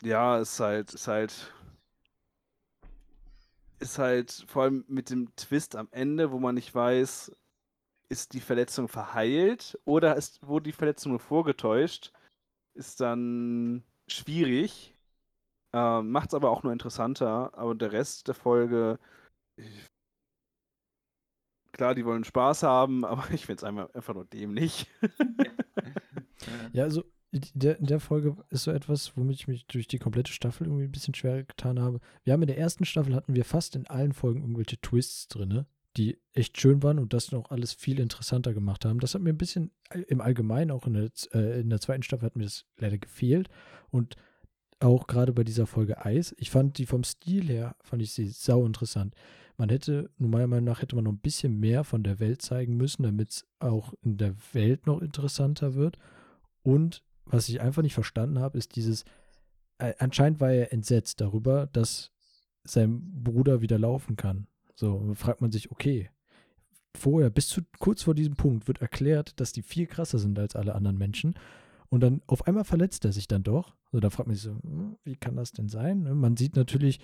ja, ist halt, ist halt, ist halt vor allem mit dem Twist am Ende, wo man nicht weiß, ist die Verletzung verheilt oder ist, wurde die Verletzung nur vorgetäuscht, ist dann schwierig. Äh, Macht es aber auch nur interessanter. Aber der Rest der Folge, klar, die wollen Spaß haben, <laughs> aber ich finde es einfach nur dämlich. <laughs> ja, also der, in der Folge ist so etwas, womit ich mich durch die komplette Staffel irgendwie ein bisschen schwer getan habe. Wir haben in der ersten Staffel hatten wir fast in allen Folgen irgendwelche Twists drin, die echt schön waren und das noch alles viel interessanter gemacht haben. Das hat mir ein bisschen im Allgemeinen, auch in der, äh, in der zweiten Staffel hat mir das leider gefehlt. Und auch gerade bei dieser Folge Eis, ich fand die vom Stil her, fand ich sie sau interessant. Man hätte, meiner Meinung nach, hätte man noch ein bisschen mehr von der Welt zeigen müssen, damit es auch in der Welt noch interessanter wird. Und was ich einfach nicht verstanden habe, ist dieses, äh, anscheinend war er entsetzt darüber, dass sein Bruder wieder laufen kann. So, fragt man sich, okay, vorher, bis zu kurz vor diesem Punkt, wird erklärt, dass die viel krasser sind als alle anderen Menschen. Und dann auf einmal verletzt er sich dann doch. So, da fragt man sich so, hm, wie kann das denn sein? Ne, man sieht natürlich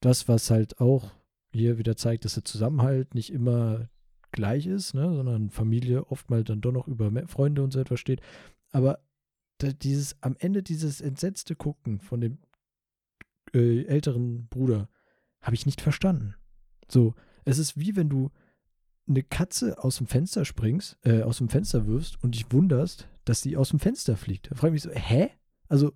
das, was halt auch hier wieder zeigt, dass der Zusammenhalt nicht immer gleich ist, ne, sondern Familie oftmals dann doch noch über Freunde und so etwas steht. Aber dieses am Ende dieses entsetzte Gucken von dem äh, älteren Bruder habe ich nicht verstanden. So, es ist wie wenn du eine Katze aus dem Fenster springst, äh, aus dem Fenster wirfst und dich wunderst, dass sie aus dem Fenster fliegt. Da frage ich mich so, hä? Also,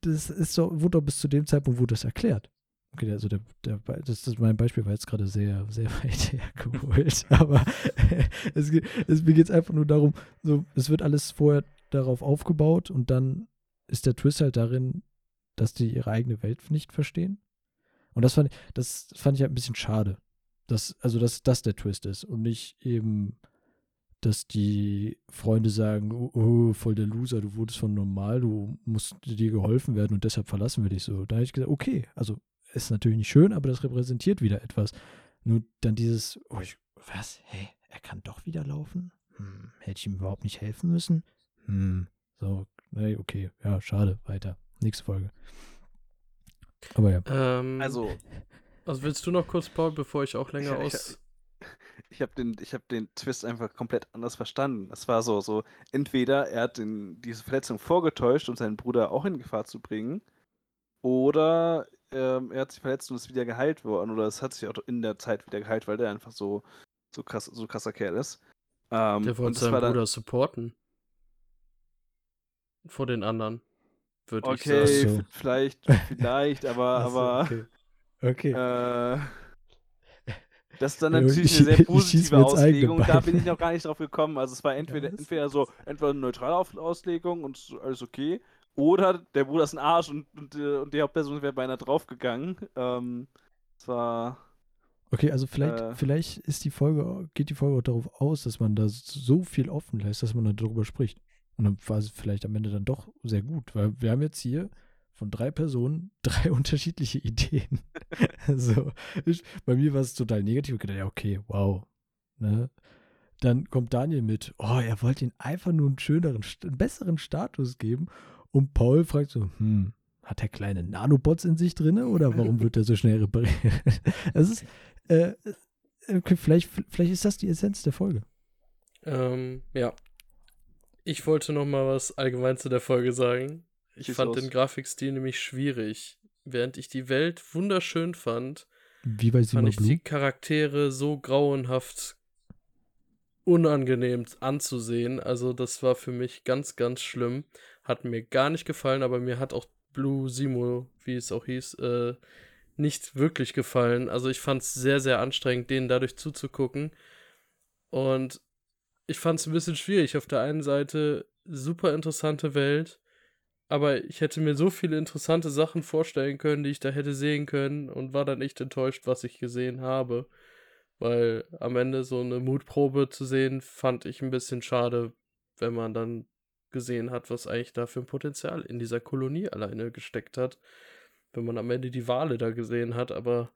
das ist so, wurde doch bis zu dem Zeitpunkt wurde das erklärt. Okay, also der, der, das ist mein Beispiel war jetzt gerade sehr, sehr <laughs> weit hergeholt. <laughs> Aber <laughs> es, es, mir geht es einfach nur darum, so, es wird alles vorher darauf aufgebaut und dann ist der Twist halt darin, dass die ihre eigene Welt nicht verstehen. Und das fand, das fand ich halt ein bisschen schade. Dass, also, dass das der Twist ist und nicht eben, dass die Freunde sagen, oh, oh, voll der Loser, du wurdest von normal, du musst dir geholfen werden und deshalb verlassen wir dich so. Da habe ich gesagt, okay, also ist natürlich nicht schön, aber das repräsentiert wieder etwas. Nur dann dieses, oh, ich, was, hey, er kann doch wieder laufen? Hm, hätte ich ihm überhaupt nicht helfen müssen? Hm, so, nee, okay, ja, schade, weiter. Nächste Folge. Aber ja. Ähm, also, also willst du noch kurz, Paul, bevor ich auch länger ich, aus. Ich, ich habe den, hab den Twist einfach komplett anders verstanden. Es war so, so, entweder er hat den, diese Verletzung vorgetäuscht, um seinen Bruder auch in Gefahr zu bringen, oder ähm, er hat sich verletzt und ist wieder geheilt worden, oder es hat sich auch in der Zeit wieder geheilt, weil der einfach so, so krass, so krasser Kerl ist. Ähm, der wollte seinen Bruder dann, supporten. Vor den anderen. Würde okay, ich sagen. So. vielleicht, vielleicht, aber, so, aber. Okay. okay. Äh, das ist dann natürlich ich, eine sehr positive Auslegung. Da bin ich noch gar nicht drauf gekommen. Also es war entweder, ja, entweder so, entweder eine neutrale Auslegung und alles okay. Oder der Bruder ist ein Arsch und, und, äh, und die Hauptperson wäre beinahe draufgegangen. Ähm, es war. Okay, also vielleicht, äh, vielleicht ist die Folge, geht die Folge auch darauf aus, dass man da so viel offen lässt, dass man dann darüber spricht. Und dann war es vielleicht am Ende dann doch sehr gut, weil wir haben jetzt hier von drei Personen <laughs> drei unterschiedliche Ideen. <laughs> also, ich, bei mir war es total negativ. Ich gedacht, ja, okay, wow. Ne? Dann kommt Daniel mit, oh, er wollte ihm einfach nur einen schöneren, einen besseren Status geben. Und Paul fragt so, hm, hat er kleine Nanobots in sich drin oder warum wird er so schnell repariert? <laughs> Es ist, äh, okay, vielleicht, vielleicht ist das die Essenz der Folge. Ähm, ja, ich wollte noch mal was allgemein zu der Folge sagen. Ich Schieß fand aus. den Grafikstil nämlich schwierig. Während ich die Welt wunderschön fand, Wie bei fand ich Blue? die Charaktere so grauenhaft unangenehm anzusehen. Also das war für mich ganz, ganz schlimm. Hat mir gar nicht gefallen, aber mir hat auch Blue Simo, wie es auch hieß, äh, nicht wirklich gefallen. Also ich fand es sehr, sehr anstrengend, denen dadurch zuzugucken. Und ich fand es ein bisschen schwierig. Auf der einen Seite super interessante Welt, aber ich hätte mir so viele interessante Sachen vorstellen können, die ich da hätte sehen können und war dann echt enttäuscht, was ich gesehen habe. Weil am Ende so eine Mutprobe zu sehen, fand ich ein bisschen schade, wenn man dann gesehen hat, was eigentlich da für ein Potenzial in dieser Kolonie alleine gesteckt hat. Wenn man am Ende die Wale da gesehen hat, aber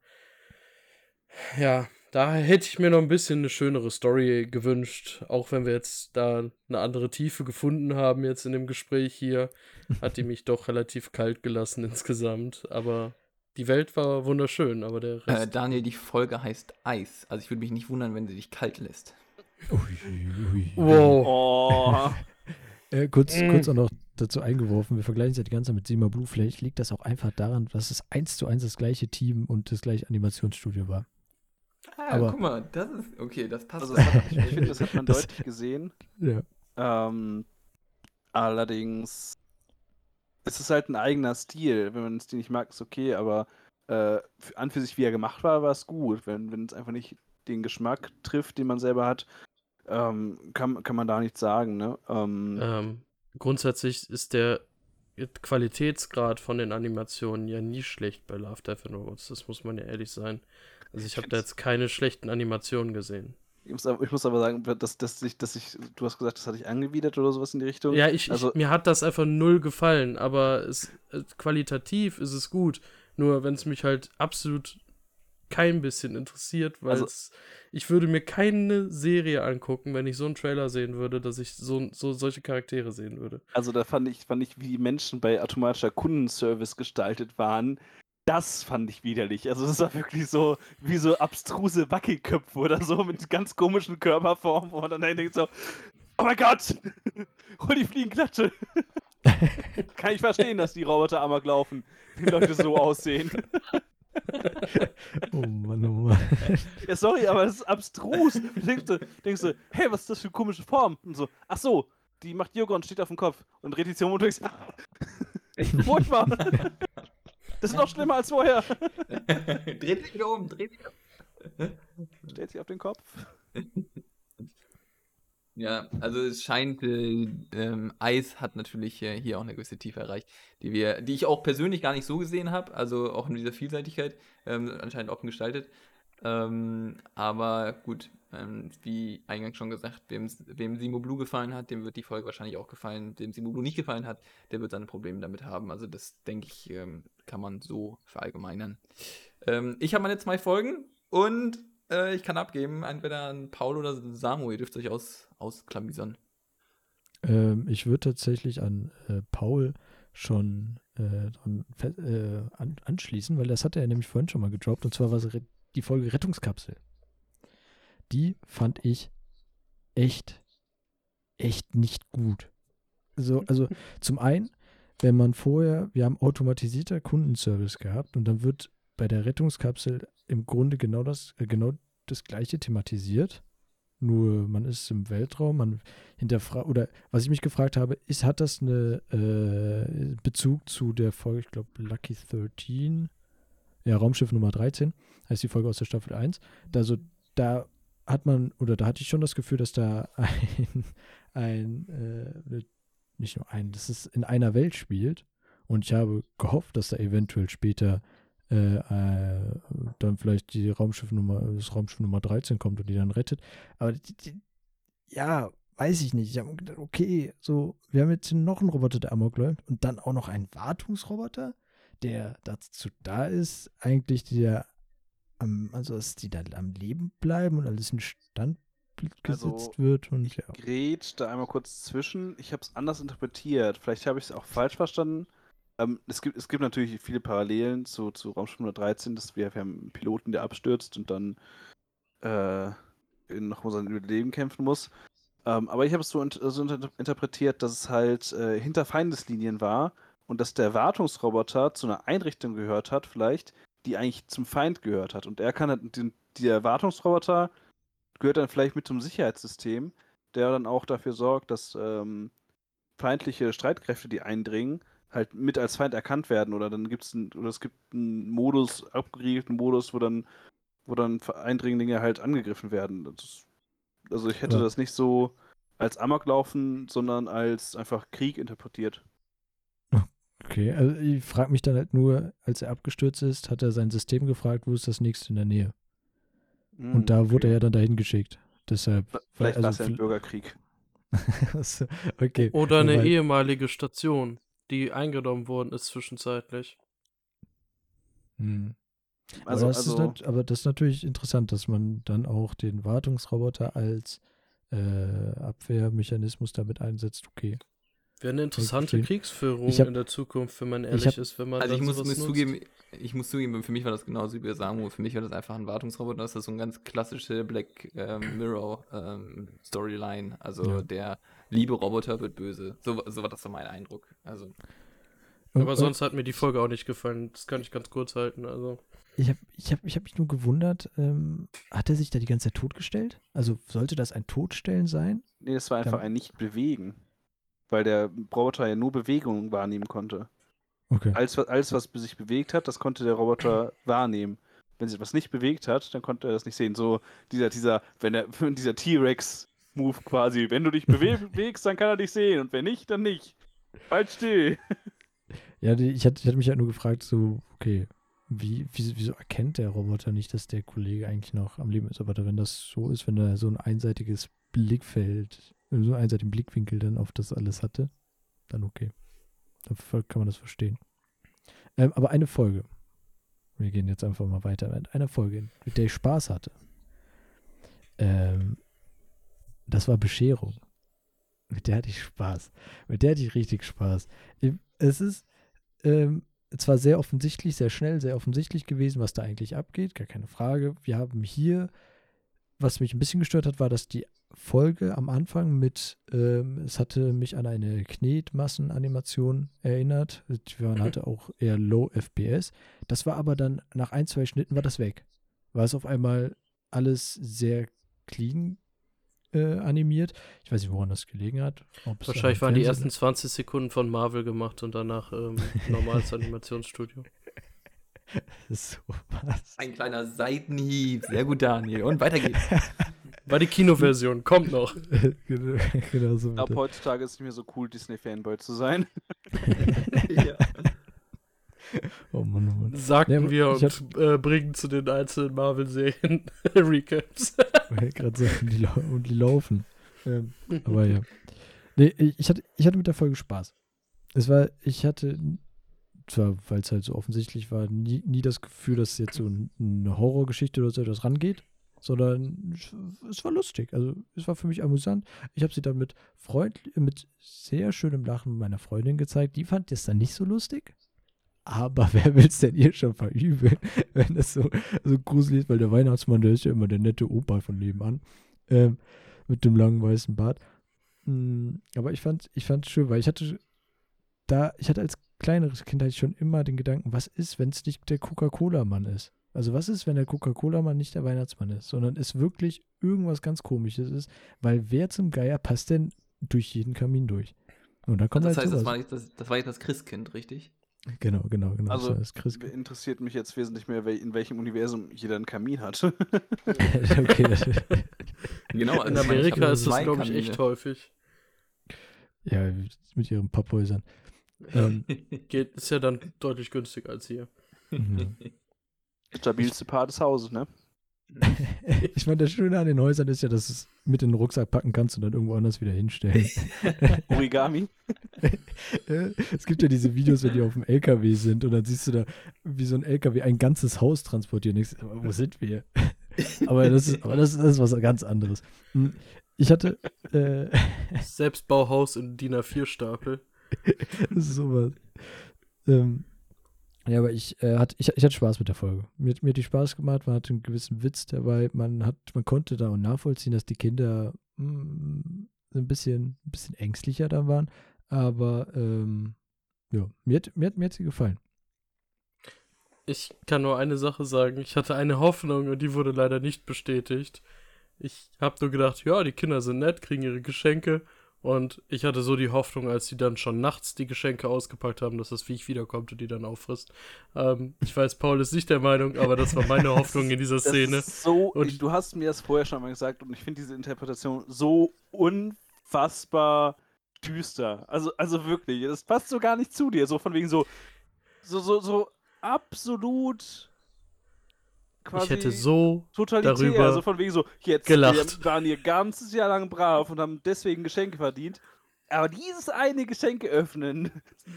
ja, da hätte ich mir noch ein bisschen eine schönere Story gewünscht, auch wenn wir jetzt da eine andere Tiefe gefunden haben jetzt in dem Gespräch hier, hat die mich doch relativ kalt gelassen insgesamt, aber die Welt war wunderschön, aber der Äh, Rest Daniel, die Folge heißt Eis. Also ich würde mich nicht wundern, wenn sie dich kalt lässt. Ui, ui. Wow. Oh. <laughs> Äh, kurz, Mm. kurz auch noch dazu eingeworfen, wir vergleichen es ja die ganze Zeit mit Sima Blue. Vielleicht liegt das auch einfach daran, dass es eins zu eins das gleiche Team und das gleiche Animationsstudio war. Ah, Aber- guck mal, das ist, okay, das passt. Also das hat, ich finde, das hat man <laughs> Das- deutlich gesehen. Ja. Ähm, allerdings ist es halt ein eigener Stil. Wenn man den Stil nicht mag, ist okay, aber äh, für- an für sich, wie er gemacht war, war es gut. Wenn, wenn es einfach nicht den Geschmack trifft, den man selber hat, ähm, kann, kann man da nichts sagen. Ne? Ähm, Ähm, grundsätzlich ist der Qualitätsgrad von den Animationen ja nie schlecht bei Love, Death and Robots. Das muss man ja ehrlich sein. Also ich habe da jetzt keine schlechten Animationen gesehen. ich, muss aber, ich muss aber sagen, dass, dass, ich, dass ich, du hast gesagt, das hat dich angewidert oder sowas in die Richtung. Ja, ich, also- ich, mir hat das einfach null gefallen, aber es, äh, qualitativ ist es gut. Nur wenn es mich halt absolut kein bisschen interessiert, weil Also- es, ich würde mir keine Serie angucken, wenn ich so einen Trailer sehen würde, dass ich so, so solche Charaktere sehen würde. Also da fand ich, fand ich, wie die Menschen bei automatischer Kundenservice gestaltet waren. Das fand ich widerlich. Also das war wirklich so wie so abstruse Wackelköpfe oder so mit ganz komischen Körperformen, man dann denkt so, oh mein Gott, <laughs> hol die Fliegenklatsche. <laughs> Kann ich verstehen, dass die Roboter amok laufen, wenn Leute so aussehen. <laughs> Oh Mann, oh Mann. Ja, sorry, aber das ist abstrus. Du denkst, du, denkst du, hey, was ist das für eine komische Form? Und so, ach so, die macht Yoga und steht auf dem Kopf und dreht die sich um und du denkst, ah, furchtbar. Das ist noch schlimmer als vorher. <laughs> dreht sich wieder um, dreht sich um. Stellt sich auf den Kopf. Ja, also es scheint, äh, ähm, Eis hat natürlich äh, hier auch eine gewisse Tiefe erreicht, die wir, die ich auch persönlich gar nicht so gesehen habe, also auch in dieser Vielseitigkeit, ähm, anscheinend offen gestaltet. Ähm, aber gut, ähm, wie eingangs schon gesagt, wem, wem Simo Blue gefallen hat, dem wird die Folge wahrscheinlich auch gefallen. Dem Simo Blue nicht gefallen hat, der wird seine Probleme damit haben. Also das, denke ich, ähm, kann man so verallgemeinern. Ähm, ich habe meine zwei Folgen und äh, ich kann abgeben, entweder an Paul oder Samu, ihr dürft euch aus, ausklamüsern. Ähm, ich würde tatsächlich an äh, Paul schon äh, äh, an, anschließen, weil das hat er nämlich vorhin schon mal gedroppt. Und zwar war es die Folge Rettungskapsel. Die fand ich echt, echt nicht gut. So, also zum einen, wenn man vorher, wir haben automatisierter Kundenservice gehabt und dann wird bei der Rettungskapsel im Grunde genau das, äh, genau das gleiche thematisiert. Nur man ist im Weltraum, man hinterfragt, oder was ich mich gefragt habe, ist, hat das eine äh, Bezug zu der Folge, ich glaube, Lucky 13, ja, Raumschiff Nummer 13, heißt die Folge aus der Staffel 1. Da, so, da hat man, oder da hatte ich schon das Gefühl, dass da ein, ein äh, nicht nur ein, dass es in einer Welt spielt. Und ich habe gehofft, dass da eventuell später äh, äh, dann vielleicht die Raumschiff Nummer, das Raumschiff Nummer 13 kommt und die dann rettet. Aber die, die, ja, weiß ich nicht. Ich habe gedacht, okay, so, wir haben jetzt noch einen Roboter, der Amok läuft und dann auch noch einen Wartungsroboter, der dazu da ist, eigentlich der, am, also dass die dann am Leben bleiben und alles in Stand gesetzt Also, wird und ja. Gret da einmal kurz zwischen. Ich habe es anders interpretiert. Vielleicht habe ich es auch falsch verstanden. Ähm, es, gibt, es gibt natürlich viele Parallelen zu, zu Raumschiff 113, dass wir, wir haben einen Piloten, der abstürzt und dann äh, noch um sein Überleben kämpfen muss. Ähm, aber ich habe es so, int so inter interpretiert, dass es halt äh, hinter Feindeslinien war und dass der Wartungsroboter zu einer Einrichtung gehört hat, vielleicht, die eigentlich zum Feind gehört hat. Und er kann halt, den, der Wartungsroboter gehört dann vielleicht mit zum Sicherheitssystem, der dann auch dafür sorgt, dass ähm, feindliche Streitkräfte, die eindringen, halt mit als Feind erkannt werden. Oder dann gibt es oder es gibt einen Modus, abgeriegelten Modus, wo dann, wo dann Eindringlinge halt angegriffen werden. Ist, also ich hätte Ja. das nicht so als Amoklaufen, sondern als einfach Krieg interpretiert. Okay, also ich frage mich dann halt nur, als er abgestürzt ist, hat er sein System gefragt, wo ist das nächste in der Nähe? Hm, Und da wurde okay. er ja dann dahin geschickt. Deshalb. Vielleicht also ja ein Bürgerkrieg. <laughs> okay. Oder eine weil- ehemalige Station, die eingenommen worden ist zwischenzeitlich. Hm. Also, aber, das also ist nat- aber das ist natürlich interessant, dass man dann auch den Wartungsroboter als äh, Abwehrmechanismus damit einsetzt. Okay. Wäre eine interessante. Kriegsführung hab- in der Zukunft, wenn man ich ehrlich hab- ist, wenn man Also ich muss, muss nutzt. zugeben, ich muss zugeben, für mich war das genauso wie bei Samu. Für mich war das einfach ein Wartungsroboter. Das ist so eine ganz klassische Black ähm, Mirror ähm, Storyline. Also Ja. der liebe Roboter wird böse. So, so war das so mein Eindruck. Also Aber Und- sonst hat mir die Folge auch nicht gefallen. Das kann ich ganz kurz halten. Also Ich habe ich hab, ich hab mich nur gewundert, ähm, hat er sich da die ganze Zeit totgestellt? Also sollte das ein Totstellen sein? nee, es war einfach Dann- ein Nicht-Bewegen. Weil der Roboter ja nur Bewegungen wahrnehmen konnte. Okay. Alles, was- alles, was sich bewegt hat, das konnte der Roboter <clears throat> wahrnehmen. Wenn sich etwas nicht bewegt hat, dann konnte er das nicht sehen. So dieser, dieser, wenn er, <laughs> dieser T-Rex-Move quasi. Wenn du dich <laughs> bewe- bewegst, dann kann er dich sehen. Und wenn nicht, dann nicht. Halt still. <laughs> Ja, die, ich, hatte, ich hatte mich halt nur gefragt, so, okay, wie, wieso, wieso erkennt der Roboter nicht, dass der Kollege eigentlich noch am Leben ist? Aber wenn das so ist, wenn er so ein einseitiges Blickfeld, so einen einseitigen Blickwinkel dann auf das alles hatte, dann okay. Dann kann man das verstehen. Ähm, aber eine Folge. Wir gehen jetzt einfach mal weiter. Eine Folge, mit der ich Spaß hatte. Ähm, das war Bescherung. Mit der hatte ich Spaß. Mit der hatte ich richtig Spaß. Ich- Es ist ähm, zwar sehr offensichtlich, sehr schnell, sehr offensichtlich gewesen, was da eigentlich abgeht, gar keine Frage. Wir haben hier, was mich ein bisschen gestört hat, war, dass die Folge am Anfang mit, ähm, es hatte mich an eine Knetmassenanimation erinnert. Man hatte auch eher Low FPS. Das war aber dann, nach ein, zwei Schnitten war das weg. War es auf einmal alles sehr clean äh, animiert. Ich weiß nicht, woran das gelegen hat. Wahrscheinlich waren die ersten 20 Sekunden von Marvel gemacht und danach ähm, <laughs> normales Animationsstudio. <laughs> so was. ein kleiner Seitenhieb. Sehr gut, Daniel. Und weiter geht's. <laughs> War die Kinoversion, kommt noch. <laughs> genau, genau so. Ich glaube, heutzutage ist es nicht mehr so cool, Disney-Fanboy zu sein. ja. Oh Mann, oh Mann. Sagten Nee, wir und äh, bringen zu den einzelnen Marvel-Serien Recaps. Gerade sagen, die, lau und die laufen. Ähm, aber ja. Nee, ich hatte, ich hatte mit der Folge Spaß. Es war, ich hatte, zwar, weil es halt so offensichtlich war, nie, nie das Gefühl, dass jetzt so ein- eine Horrorgeschichte oder so etwas rangeht, sondern es- es war lustig. Also es war für mich amüsant. Ich habe sie dann mit Freund, mit sehr schönem Lachen meiner Freundin gezeigt. Die fand das dann nicht so lustig. Aber <laughs> wer will es denn ihr schon verübeln, <laughs> wenn das so, so gruselig ist, weil der Weihnachtsmann, der ist ja immer der nette Opa von nebenan. Ähm, mit dem langen weißen Bart. Mm, aber ich fand ich fand schön, weil ich hatte da, ich hatte als kleineres Kind halt schon immer den Gedanken, was ist, wenn es nicht der Coca-Cola-Mann ist? Also was ist, wenn der Coca-Cola-Mann nicht der Weihnachtsmann ist, sondern es wirklich irgendwas ganz komisches ist, weil wer zum Geier passt denn durch jeden Kamin durch? Und dann kommt Das halt heißt, das war, nicht das, das war jetzt das Christkind, richtig? Genau, genau, genau. Also, das war das Chris Interessiert mich jetzt wesentlich mehr, in welchem Universum jeder einen Kamin hat. <laughs> <laughs> okay, Genau. In also ich Amerika ist das, glaube ich, echt häufig. ja, mit ihren Papphäusern. Ähm, <laughs> Geht, ist ja dann deutlich günstiger als hier. ja. Stabilste Part des Hauses, ne? <laughs> Ich meine, das Schöne an den Häusern ist ja, dass du es mit in den Rucksack packen kannst und dann irgendwo anders wieder hinstellen. <laughs> Origami. Es gibt ja diese Videos, wenn die auf dem LKW sind und dann siehst du da, wie so ein LKW ein ganzes Haus transportiert. Und denkst, wo sind wir? Aber das ist, aber das, das ist was ganz anderes. Hm, Ich hatte, äh, Selbstbauhaus in DIN A4-Stapel. <laughs> sowas. Ähm, ja, aber ich, äh, hat, ich, ich hatte Spaß mit der Folge. Mir, hat- mir hat die Spaß gemacht, man hatte einen gewissen Witz dabei. Man, hat, man konnte da auch nachvollziehen, dass die Kinder mm, so ein bisschen, ein bisschen ängstlicher da waren. Aber ähm, ja, mir hat, mir, hat, mir hat sie gefallen. Ich kann nur eine Sache sagen. Ich hatte eine Hoffnung und die wurde leider nicht bestätigt. Ich habe nur gedacht, ja, die Kinder sind nett, kriegen ihre Geschenke. Und ich hatte so die Hoffnung, als sie dann schon nachts die Geschenke ausgepackt haben, dass das Viech wiederkommt und die dann auffrisst. Ähm, ich weiß, Paul ist nicht der Meinung, aber das war meine <laughs> Hoffnung in dieser Szene. So, Und- du hast mir das vorher schon mal gesagt und ich finde diese Interpretation so unfassbar düster. Also, also wirklich, das passt so gar nicht zu dir. So von wegen so, so, so, so absolut quasi ich hätte so totalitär. darüber Also von wegen so, jetzt gelacht. wir waren ihr ganzes Jahr lang brav und haben deswegen Geschenke verdient. Aber dieses eine Geschenke öffnen.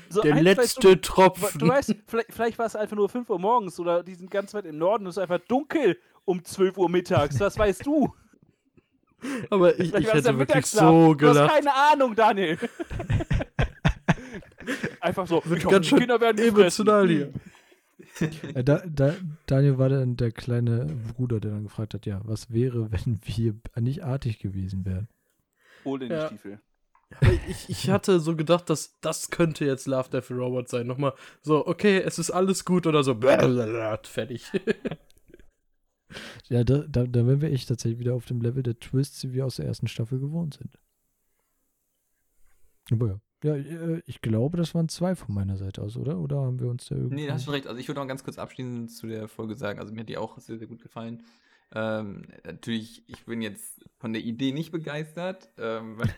So der ein, letzte Stunden- Tropfen. Du weißt, vielleicht, vielleicht war es einfach nur 5 Uhr morgens oder die sind ganz weit im Norden und es ist einfach dunkel um 12 Uhr mittags. Das weißt du. aber <laughs> ich, ich hätte wirklich so Du hast gelacht. keine Ahnung, Daniel. <laughs> einfach so, Wird ganz die schön Kinder werden gefressen. emotional hier. Äh, da, da, Daniel war dann der kleine Bruder, der dann gefragt hat, ja, was wäre, <laughs> wenn wir nicht artig gewesen wären? Hol in die Ja. Stiefel. Ich, ich hatte so gedacht, dass das könnte jetzt Love Death Robot sein. Nochmal so, okay, es ist alles gut oder so. Blablabla, Fertig. Ja, da, da, da wären wir echt tatsächlich wieder auf dem Level der Twists, die wir aus der ersten Staffel gewohnt sind. Aber ja. Ja, äh, ich glaube, das waren zwei von meiner Seite aus, oder? Oder haben wir uns da irgendwie. Nee, da hast schon recht. Also ich würde noch ganz kurz abschließend zu der Folge sagen. Also mir hat die auch sehr, sehr gut gefallen. Ähm, natürlich, ich bin jetzt von der Idee nicht begeistert, ähm, weil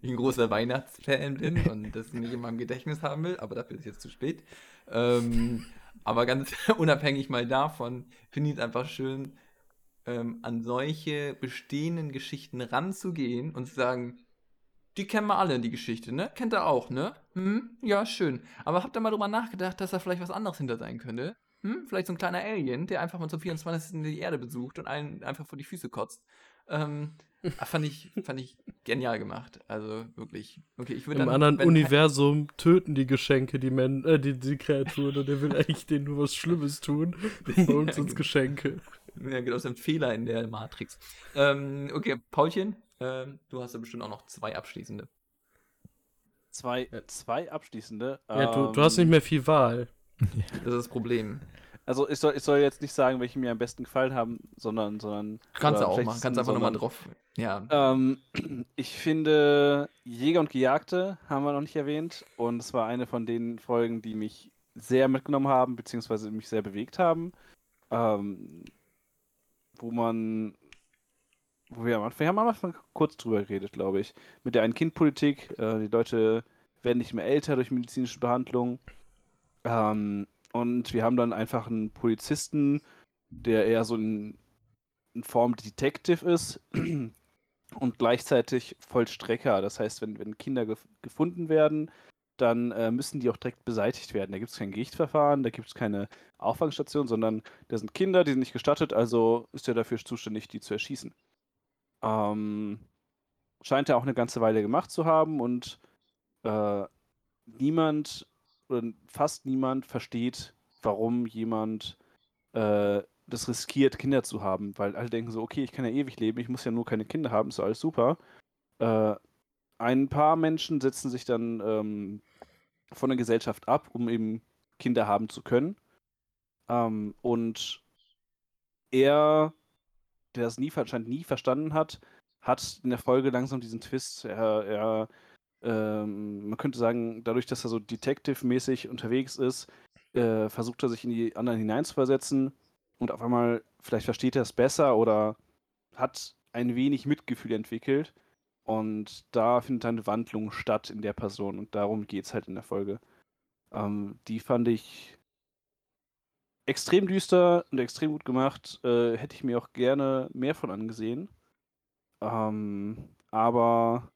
ich ein großer Weihnachtsfan bin und das nicht in meinem Gedächtnis haben will, aber dafür ist es jetzt zu spät. Ähm, aber ganz <laughs> unabhängig mal davon, finde ich es einfach schön, ähm, an solche bestehenden Geschichten ranzugehen und zu sagen, die kennen wir alle, die Geschichte, ne? Kennt ihr auch, ne? Hm? Ja, schön. Aber habt ihr mal drüber nachgedacht, dass da vielleicht was anderes hinter sein könnte? Hm? Vielleicht so ein kleiner Alien, der einfach mal zum 24. die Erde besucht und einen einfach vor die Füße kotzt. Ähm, <laughs> fand, ich, fand ich genial gemacht. Also wirklich. Okay, ich Im dann. anderen Universum töten die Geschenke die, Men äh, die, die Kreaturen und der will eigentlich denen nur was Schlimmes tun. <laughs> Bei uns Ja, sind Geschenke. Ja, genau, das ist ein Fehler in der Matrix. Ähm, okay, Paulchen, ähm, du hast ja bestimmt auch noch zwei abschließende. Zwei, zwei abschließende. Ja, du, du hast nicht ähm, mehr viel Wahl. <laughs> Das ist das Problem. Also ich soll, ich soll jetzt nicht sagen, welche mir am besten gefallen haben, sondern, sondern Kannst du auch machen, kannst einfach nochmal drauf. Ja. Ähm, <clears throat> ich finde, Jäger und Gejagte haben wir noch nicht erwähnt. Und es war eine von den Folgen, die mich sehr mitgenommen haben, beziehungsweise mich sehr bewegt haben. Ähm, wo man, wo wir am Anfang, wir haben am Anfang kurz drüber geredet, glaube ich. Mit der Ein-Kind-Politik. Äh, die Leute werden nicht mehr älter durch medizinische Behandlung. Ähm, und wir haben dann einfach einen Polizisten, der eher so in, in Form Detective ist <clears throat> und gleichzeitig Vollstrecker. Das heißt, wenn, wenn Kinder gef gefunden werden, dann äh, müssen die auch direkt beseitigt werden. Da gibt es kein Gerichtsverfahren, da gibt es keine Auffangstation, sondern da sind Kinder, die sind nicht gestattet, also ist er dafür zuständig, die zu erschießen. Ähm, scheint er auch eine ganze Weile gemacht zu haben und äh, niemand oder fast niemand versteht, warum jemand äh, das riskiert, Kinder zu haben, weil alle denken so, okay, ich kann ja ewig leben, ich muss ja nur keine Kinder haben, ist alles super. Äh, ein paar Menschen setzen sich dann ähm, von der Gesellschaft ab, um eben Kinder haben zu können. Ähm, und er, der das nie anscheinend nie verstanden hat, hat in der Folge langsam diesen Twist. Er, er ähm, man könnte sagen, dadurch, dass er so Detective-mäßig unterwegs ist, äh, versucht er sich in die anderen hineinzuversetzen und auf einmal, vielleicht versteht er es besser oder hat ein wenig Mitgefühl entwickelt. Und da findet eine Wandlung statt in der Person und darum geht es halt in der Folge. Ähm, die fand ich extrem düster und extrem gut gemacht. Äh, hätte ich mir auch gerne mehr von angesehen. Ähm, aber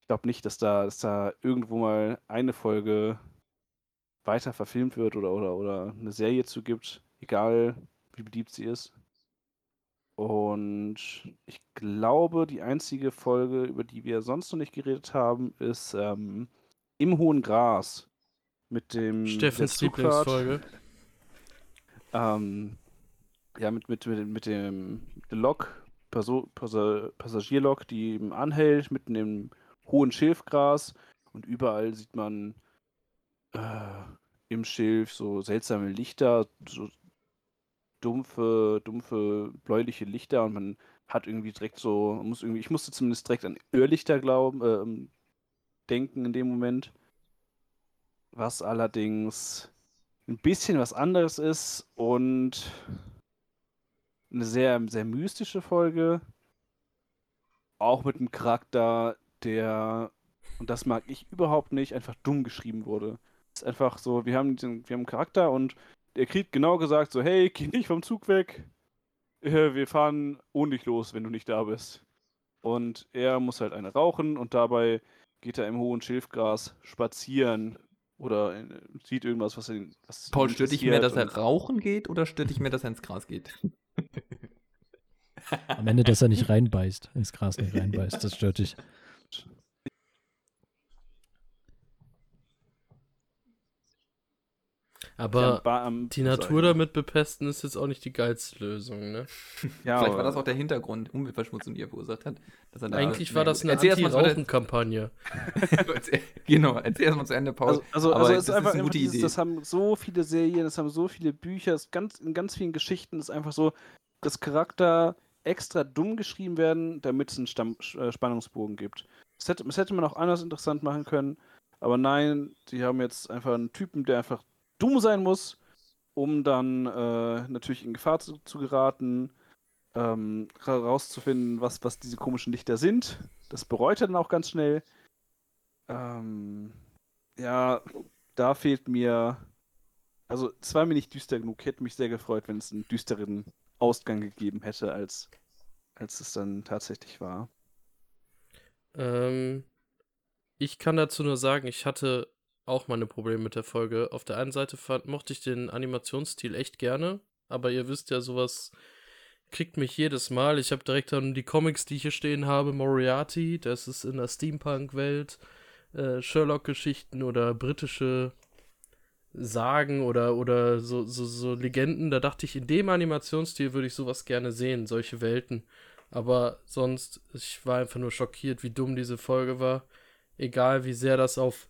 ich glaube nicht, dass da, dass da irgendwo mal eine Folge weiter verfilmt wird oder, oder, oder eine Serie zu gibt, egal wie beliebt sie ist. Und ich glaube, die einzige Folge, über die wir sonst noch nicht geredet haben, ist ähm, Im hohen Gras mit dem Steffens. Lieblingsfolge. Ähm, ja, mit, mit, mit, mit dem Lok, Perso Passa Passagierlok, die eben anhält, mitten im hohen Schilfgras und überall sieht man äh, im Schilf so seltsame Lichter, so dumpfe, dumpfe, bläuliche Lichter und man hat irgendwie direkt so, muss irgendwie, ich musste zumindest direkt an Irrlichter glauben, ähm, denken in dem Moment. Was allerdings ein bisschen was anderes ist und eine sehr, sehr mystische Folge. auch mit einem Charakter, der, und das mag ich überhaupt nicht, einfach dumm geschrieben wurde. Es ist einfach so, wir haben, diesen, wir haben einen Charakter und der kriegt genau gesagt so, hey, geh nicht vom Zug weg, äh, wir fahren ohne dich los, wenn du nicht da bist. Und er muss halt eine rauchen und dabei geht er im hohen Schilfgras spazieren oder äh, sieht irgendwas, was ihn. Was Paul, stört dich mehr, dass er rauchen geht oder stört dich mehr, dass er ins Gras geht? Am Ende, dass er nicht reinbeißt, ins Gras nicht reinbeißt, das stört dich. <laughs> Aber die Natur damit bepesten ist jetzt auch nicht die geilste Lösung, ne? <laughs> Ja, Vielleicht war das auch der Hintergrund, Umweltverschmutzung, die er verursacht hat. Dass er da- Eigentlich war Nee, das eine. Anti-Rauchen-Kampagne. <laughs> Genau, erzähl erstmal zu Ende, Paul. Also, also, also das es ist einfach, eine einfach gute dieses, Idee. das haben so viele Serien, das haben so viele Bücher, es ganz, in ganz vielen Geschichten ist einfach so, dass Charakter extra dumm geschrieben werden, damit es einen Stamm, äh, Spannungsbogen gibt. Das hätte, das hätte man auch anders interessant machen können, aber nein, sie haben jetzt einfach einen Typen, der einfach dumm sein muss, um dann äh, natürlich in Gefahr zu, zu geraten, ähm, was, was diese komischen Lichter sind. Das bereut er dann auch ganz schnell. Ähm, ja, da fehlt mir. Also, es war mir nicht düster genug. Hätte mich sehr gefreut, wenn es einen düsteren Ausgang gegeben hätte, als, als es dann tatsächlich war. Ähm, ich kann dazu nur sagen, ich hatte auch meine Probleme mit der Folge. Auf der einen Seite fand, mochte ich den Animationsstil echt gerne, aber ihr wisst ja, sowas kriegt mich jedes Mal. Ich habe direkt an die Comics, die ich hier stehen habe, Moriarty, das ist in der Steampunk-Welt, äh, Sherlock-Geschichten oder britische Sagen oder, oder so, so, so Legenden. Da dachte ich, in dem Animationsstil würde ich sowas gerne sehen, solche Welten. Aber sonst, ich war einfach nur schockiert, wie dumm diese Folge war. Egal, wie sehr das auf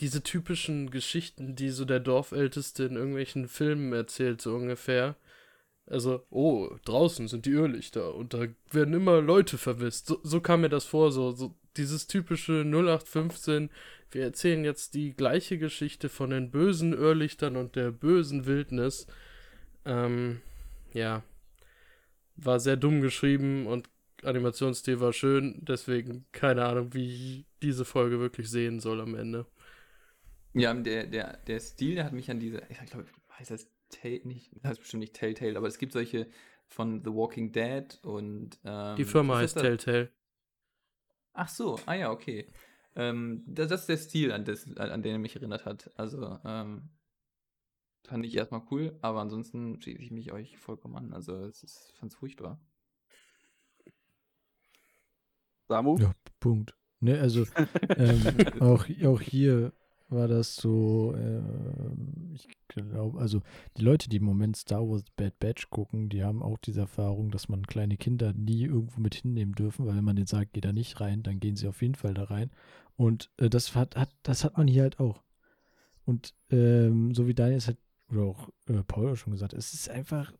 diese typischen Geschichten, die so der Dorfälteste in irgendwelchen Filmen erzählt, so ungefähr. Also, oh, draußen sind die Irrlichter und da werden immer Leute verwisst. So, so kam mir das vor, so, so dieses typische 0815. Wir erzählen jetzt die gleiche Geschichte von den bösen Irrlichtern und der bösen Wildnis. Ähm, ja. War sehr dumm geschrieben und Animationsstil war schön, deswegen keine Ahnung, wie ich diese Folge wirklich sehen soll am Ende. Ja, der, der, der Stil, der hat mich an diese, ich glaube, heißt das Tale, nicht, das heißt bestimmt nicht Telltale, aber es gibt solche von The Walking Dead und ähm, Die Firma heißt das? Telltale. Ach so, ah ja, okay. Ähm, das, das ist der Stil, an, an, an den er mich erinnert hat. Also, ähm, fand ich erstmal cool, aber ansonsten schließe ich mich euch vollkommen an. Also, es ist, fand's furchtbar. Samu? Ja, Punkt. Ne, also <laughs> ähm, auch, auch hier war das so, ähm, ich glaube, also die Leute, die im Moment Star Wars Bad Batch gucken, die haben auch diese Erfahrung, dass man kleine Kinder nie irgendwo mit hinnehmen dürfen, weil wenn man denen sagt, geh da nicht rein, dann gehen sie auf jeden Fall da rein. Und äh, das hat, hat, das hat man hier halt auch. Und ähm, so wie Daniel es hat, oder auch äh, Paul auch schon gesagt, es ist einfach,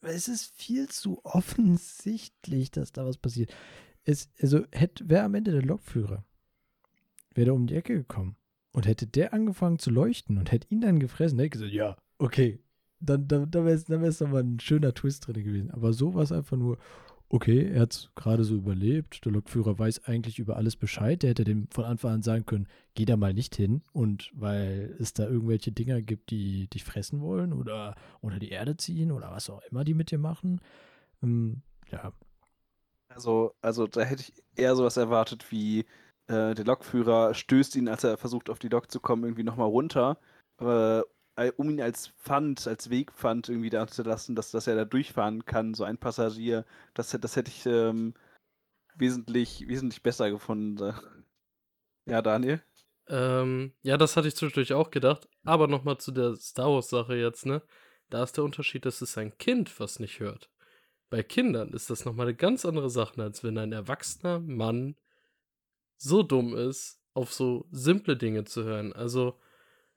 es ist viel zu offensichtlich, dass da was passiert. Es, also hätte, wäre am Ende der Lokführer, wäre der um die Ecke gekommen und hätte der angefangen zu leuchten und hätte ihn dann gefressen, hätte ich gesagt, ja, okay, dann, dann, dann wäre es dann wär's nochmal ein schöner Twist drin gewesen. Aber so war es einfach nur, okay, er hat gerade so überlebt, der Lokführer weiß eigentlich über alles Bescheid, der hätte dem von Anfang an sagen können, geh da mal nicht hin und weil es da irgendwelche Dinger gibt, die dich fressen wollen oder, oder die Erde ziehen oder was auch immer die mit dir machen. Ähm, ja, Also, also da hätte ich eher sowas erwartet wie äh, der Lokführer stößt ihn, als er versucht auf die Lok zu kommen, irgendwie nochmal runter, äh, um ihn als Pfand, als Wegpfand irgendwie da zu lassen, dass, dass er da durchfahren kann, so ein Passagier. Das, das hätte ich ähm, wesentlich, wesentlich besser gefunden. <laughs> Ja, Daniel? Ähm, ja, das hatte ich zwischendurch auch gedacht. Aber nochmal zu der Star Wars-Sache jetzt, ne? Da ist der Unterschied, dass es ein Kind, was nicht hört. Bei Kindern ist das nochmal eine ganz andere Sache, als wenn ein erwachsener Mann so dumm ist, auf so simple Dinge zu hören. Also,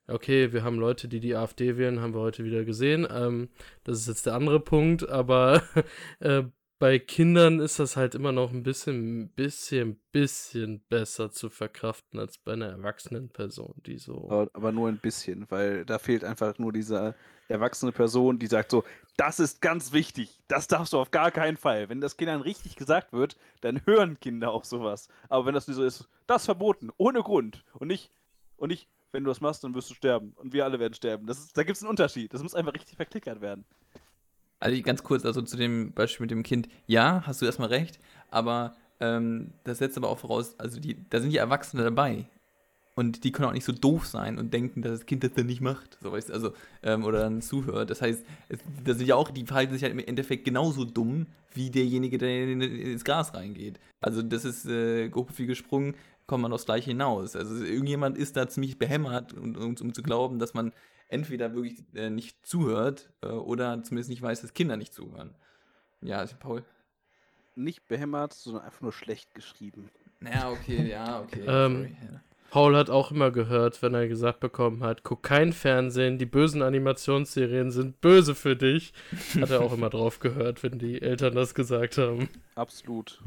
okay, wir haben Leute, die die AfD wählen, haben wir heute wieder gesehen. Ähm, das ist jetzt der andere Punkt, aber <laughs> äh, bei Kindern ist das halt immer noch ein bisschen, bisschen, bisschen besser zu verkraften als bei einer erwachsenen Person, die so. Aber, aber nur ein bisschen, weil da fehlt einfach nur diese erwachsene Person, die sagt so, das ist ganz wichtig, das darfst du auf gar keinen Fall. Wenn das Kindern richtig gesagt wird, dann hören Kinder auch sowas. Aber wenn das nur so ist, das ist verboten, ohne Grund. Und nicht, und nicht, wenn du das machst, dann wirst du sterben. Und wir alle werden sterben. Das ist, da gibt es einen Unterschied. Das muss einfach richtig verklickert werden. Also ganz kurz, also zu dem Beispiel mit dem Kind, ja, hast du erstmal recht, aber ähm, das setzt aber auch voraus, also die, da sind die Erwachsene dabei. Und die können auch nicht so doof sein und denken, dass das Kind das dann nicht macht. So, weißt, du, also, ähm, oder dann zuhört. Das heißt, es, das sind ja auch, die verhalten sich halt im Endeffekt genauso dumm wie derjenige, der in, ins Gras reingeht. Also, das ist äh, viel gesprungen, kommt man aufs Gleiche hinaus. Also, irgendjemand ist da ziemlich behämmert, um, um, um zu glauben, dass man entweder wirklich äh, nicht zuhört äh, oder zumindest nicht weiß, dass Kinder nicht zuhören. Ja, also Paul. Nicht behämmert, sondern einfach nur schlecht geschrieben. Naja, okay, ja, okay. ähm, Paul hat auch immer gehört, wenn er gesagt bekommen hat, guck kein Fernsehen, die bösen Animationsserien sind böse für dich. <laughs> Hat er auch immer drauf gehört, wenn die Eltern das gesagt haben. Absolut.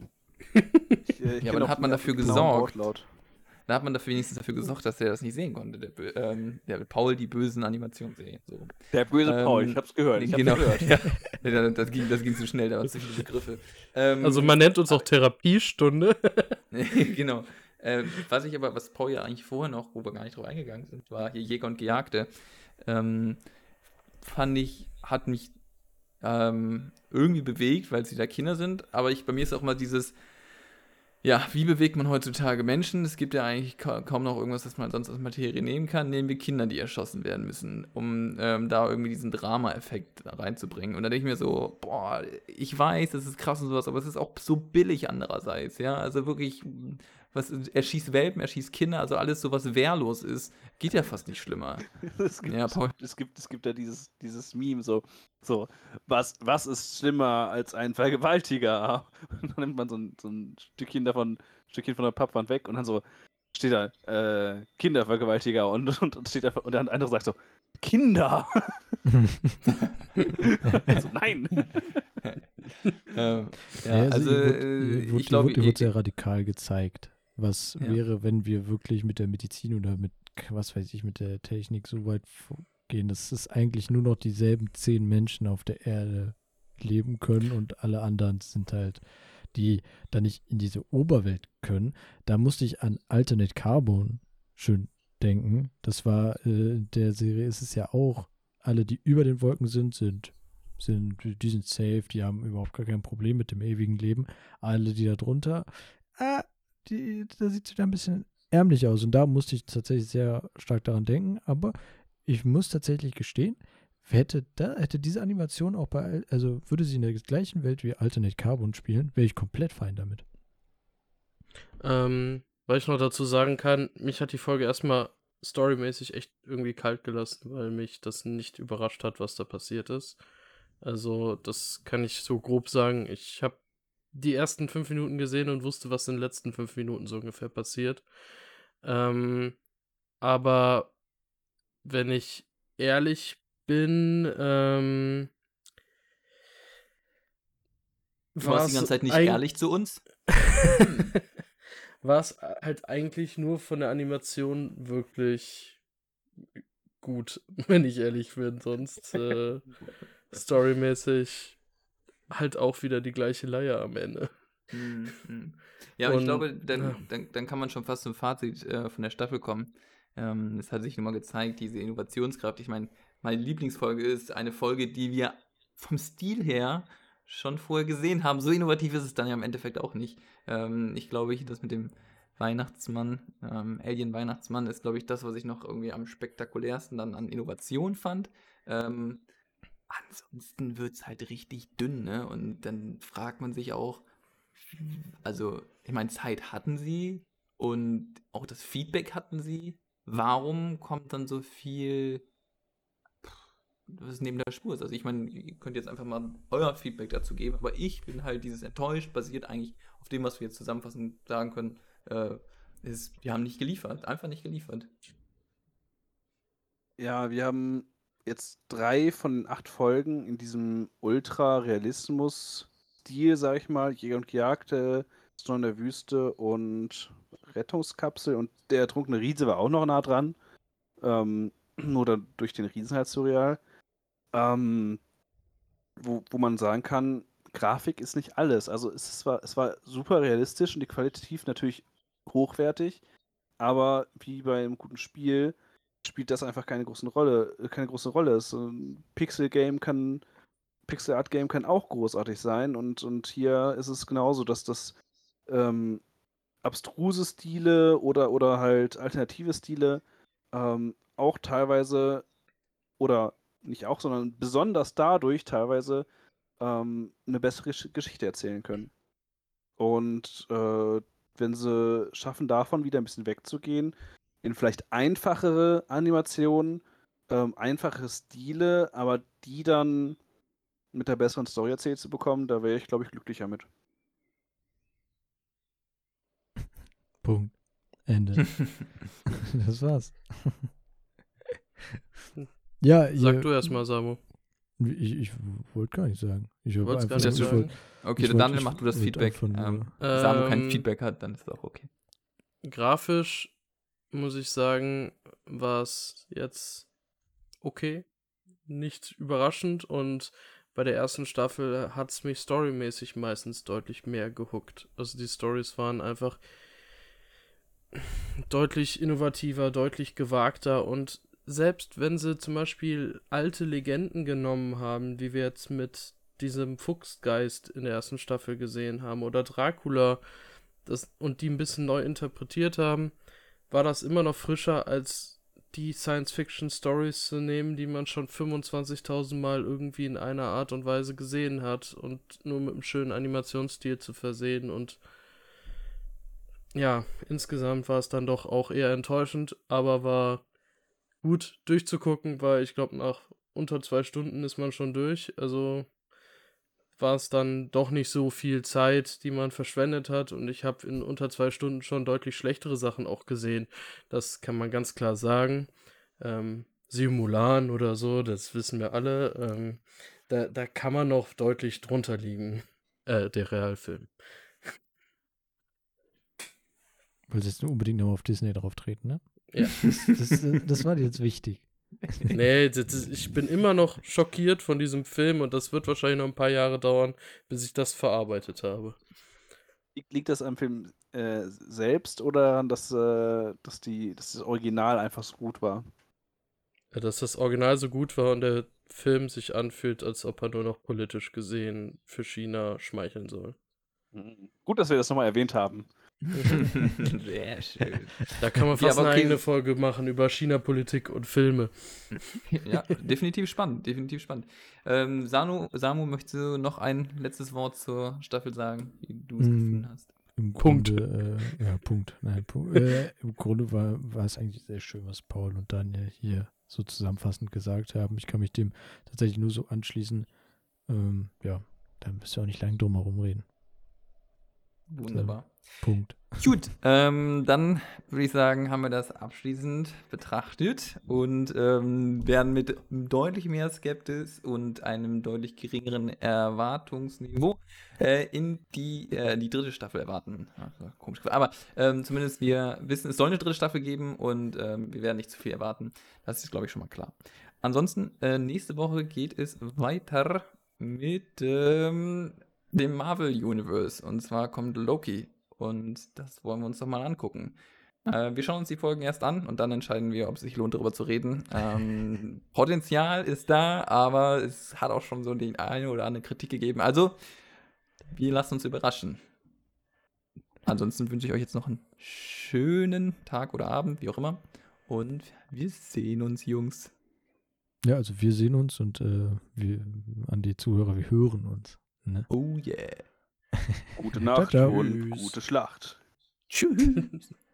<laughs> Ich, äh, ich ja, aber dann hat man dafür gesorgt. Wortlaut. Da hat man dafür wenigstens dafür gesorgt, dass er das nicht sehen konnte. Der, ähm, der Paul, die bösen Animationsserien. So. Der böse ähm, Paul, ich hab's gehört. Ich genau, hab's gehört. <laughs> ja, das, ging, das ging zu schnell, da waren zu viele Begriffe. Ähm, also man nennt uns auch Therapiestunde. genau. Äh, was ich aber, was Paul ja eigentlich vorher noch, wo wir gar nicht drauf eingegangen sind, war hier Jäger und Gejagte. Ähm, fand ich, hat mich ähm, irgendwie bewegt, weil sie da Kinder sind. Aber ich, bei mir ist auch mal dieses, ja, wie bewegt man heutzutage Menschen? Es gibt ja eigentlich ka kaum noch irgendwas, das man sonst aus Materie nehmen kann. Nehmen wir Kinder, die erschossen werden müssen, um ähm, da irgendwie diesen Drama-Effekt reinzubringen. Und da denke ich mir so, boah, ich weiß, das ist krass und sowas, aber es ist auch so billig andererseits, ja. Also wirklich, was, er schießt Welpen, er schießt Kinder, also alles so, was wehrlos ist, geht ja fast nicht schlimmer. <laughs> es, gibt, ja, Paul. es gibt, es gibt ja dieses, dieses Meme so, so, was, was ist schlimmer als ein Vergewaltiger? <laughs> Und dann nimmt man so ein, so ein Stückchen davon, ein Stückchen von der Pappwand weg und dann so steht da, äh, Kindervergewaltiger und, <laughs> und, und steht da, und der andere sagt so, Kinder! also, nein! ähm, ja, ja, also, also äh, ich glaube, die wird sehr radikal gezeigt. Was ja. wäre, wenn wir wirklich mit der Medizin oder mit, was weiß ich, mit der Technik so weit gehen, dass es eigentlich nur noch dieselben zehn Menschen auf der Erde leben können und alle anderen sind halt, die da nicht in diese Oberwelt können. Da musste ich an Alternate Carbon schön denken. Das war äh, der Serie ist es ja auch. Alle, die über den Wolken sind, sind sind, die sind safe, die haben überhaupt gar kein Problem mit dem ewigen Leben. Alle, die da drunter, äh, die, da sieht es wieder ein bisschen ärmlich aus. Und da musste ich tatsächlich sehr stark daran denken. Aber ich muss tatsächlich gestehen, hätte, da, hätte diese Animation auch bei, also würde sie in der gleichen Welt wie Alternate Carbon spielen, wäre ich komplett fein damit. Ähm, weil ich noch dazu sagen kann, mich hat die Folge erstmal storymäßig echt irgendwie kalt gelassen, weil mich das nicht überrascht hat, was da passiert ist. Also, das kann ich so grob sagen. Ich habe die ersten fünf Minuten gesehen und wusste, was in den letzten fünf Minuten so ungefähr passiert. Ähm, aber wenn ich ehrlich bin, ähm, du warst die ganze Zeit nicht ehrlich zu uns? <laughs> war es halt eigentlich nur von der Animation wirklich gut, <laughs> wenn ich ehrlich bin. Sonst äh, <laughs> storymäßig halt auch wieder die gleiche Leier am Ende. Mhm. Ja, und, ich glaube, dann, ja. dann, dann kann man schon fast zum Fazit äh, von der Staffel kommen. Ähm, es hat sich nochmal gezeigt, diese Innovationskraft. Ich meine, meine Lieblingsfolge ist eine Folge, die wir vom Stil her schon vorher gesehen haben. So innovativ ist es dann ja im Endeffekt auch nicht. Ähm, ich glaube, ich, das mit dem Weihnachtsmann, ähm, Alien-Weihnachtsmann, ist, glaube ich, das, was ich noch irgendwie am spektakulärsten dann an Innovation fand. Ähm, ansonsten wird es halt richtig dünn, ne? Und dann fragt man sich auch, also, ich meine, Zeit hatten sie und auch das Feedback hatten sie. Warum kommt dann so viel, was neben der Spur ist? Also, ich meine, ihr könnt jetzt einfach mal euer Feedback dazu geben, aber ich bin halt dieses enttäuscht, basiert eigentlich auf dem, was wir jetzt zusammenfassend sagen können, äh, ist, wir haben nicht geliefert, einfach nicht geliefert. Ja, wir haben jetzt drei von acht Folgen in diesem Ultra-Realismus Stil, sag ich mal, Jäger und Gejagte, Storm der Wüste und Rettungskapsel und der ertrunkene Riese war auch noch nah dran. Ähm, <clears throat> nur dann durch den Riesen halt surreal. Ähm, wo, wo man sagen kann, Grafik ist nicht alles. Also es, zwar, es war super realistisch und die qualitativ natürlich hochwertig, aber wie bei einem guten Spiel spielt das einfach keine große Rolle. Keine große Rolle. So ein Pixel-Game kann, Pixel-Art-Game kann auch großartig sein und, und hier ist es genauso, dass das ähm, abstruse Stile oder, oder halt alternative Stile ähm, auch teilweise oder nicht auch, sondern besonders dadurch teilweise ähm, eine bessere Geschichte erzählen können. Und äh, wenn sie schaffen, davon wieder ein bisschen wegzugehen, in vielleicht einfachere Animationen, ähm, einfache Stile, aber die dann mit der besseren Story erzählt zu bekommen, da wäre ich, glaube ich, glücklicher mit. <laughs> Punkt. Ende. <laughs> das war's. <laughs> ja, Sag ihr, du erstmal, Samu. Ich, ich wollte gar nicht sagen. Ich Wollt's einfach gar nicht sagen. wollt- Okay, Ich dann wollte- mach du das wollte Feedback. nur- Ähm, Samu kein Ähm, Feedback hat, dann ist es auch okay. Grafisch muss ich sagen, war es jetzt okay, nicht überraschend und bei der ersten Staffel hat es mich storymäßig meistens deutlich mehr gehuckt. Also die Stories waren einfach deutlich innovativer, deutlich gewagter und selbst wenn sie zum Beispiel alte Legenden genommen haben, wie wir jetzt mit diesem Fuchsgeist in der ersten Staffel gesehen haben oder Dracula das, und die ein bisschen neu interpretiert haben, war das immer noch frischer als die Science-Fiction-Stories zu nehmen, die man schon 25.000 Mal irgendwie in einer Art und Weise gesehen hat und nur mit einem schönen Animationsstil zu versehen und ja, insgesamt war es dann doch auch eher enttäuschend, aber war gut durchzugucken, weil ich glaube, nach unter zwei Stunden ist man schon durch. Also war es dann doch nicht so viel Zeit, die man verschwendet hat. Und ich habe in unter zwei Stunden schon deutlich schlechtere Sachen auch gesehen. Das kann man ganz klar sagen. Ähm, Simulan oder so, das wissen wir alle. Ähm, da, da kann man noch deutlich drunter liegen, äh, der Realfilm. Jetzt nur unbedingt noch auf Disney drauf treten, ne? Ja. Das, das, das war dir jetzt wichtig. Nee, das, ich bin immer noch schockiert von diesem Film und das wird wahrscheinlich noch ein paar Jahre dauern, bis ich das verarbeitet habe. Liegt, das am Film äh, selbst oder dass, äh, dass, die, dass das Original einfach so gut war? Ja, dass das Original so gut war und der Film sich anfühlt, als ob er nur noch politisch gesehen für China schmeicheln soll. Mhm. Gut, dass wir das nochmal erwähnt haben. <laughs> Sehr schön. Da kann man Ja, fast eine okay. eigene Folge machen über China-Politik und Filme. ja, definitiv spannend, definitiv spannend. Ähm, Sanu, Samu, möchtest du noch ein letztes Wort zur Staffel sagen, wie du es Mm. gefunden hast? Im Punkt. Grunde, äh, ja, Punkt. Nein, Punkt. Äh, Im Grunde war, war es eigentlich sehr schön, was Paul und Daniel hier so zusammenfassend gesagt haben. Ich kann mich dem tatsächlich nur so anschließen. Ähm, ja, da müsst ihr auch nicht lange drum herum reden. Wunderbar. Punkt. Gut, ähm, dann würde ich sagen, haben wir das abschließend betrachtet und ähm, werden mit deutlich mehr Skeptis und einem deutlich geringeren Erwartungsniveau äh, in die, äh, die dritte Staffel erwarten. War komisch gesagt. Aber ähm, zumindest wir wissen, es soll eine dritte Staffel geben und ähm, wir werden nicht zu viel erwarten. Das ist, glaube ich, schon mal klar. Ansonsten, äh, nächste Woche geht es weiter mit ähm, dem Marvel Universe. Und zwar kommt Loki. Und das wollen wir uns doch mal angucken. Äh, wir schauen uns die Folgen erst an und dann entscheiden wir, ob es sich lohnt, darüber zu reden. Ähm, <laughs> Potenzial ist da, aber es hat auch schon so die eine oder andere Kritik gegeben. Also, wir lassen uns überraschen. Ansonsten wünsche ich euch jetzt noch einen schönen Tag oder Abend, wie auch immer. Und wir sehen uns, Jungs. Ja, also wir sehen uns und äh, wir an die Zuhörer, wir hören uns. Ne? Oh yeah. Gute <laughs> Nacht ciao. und gute Schlacht. Tschüss. <laughs>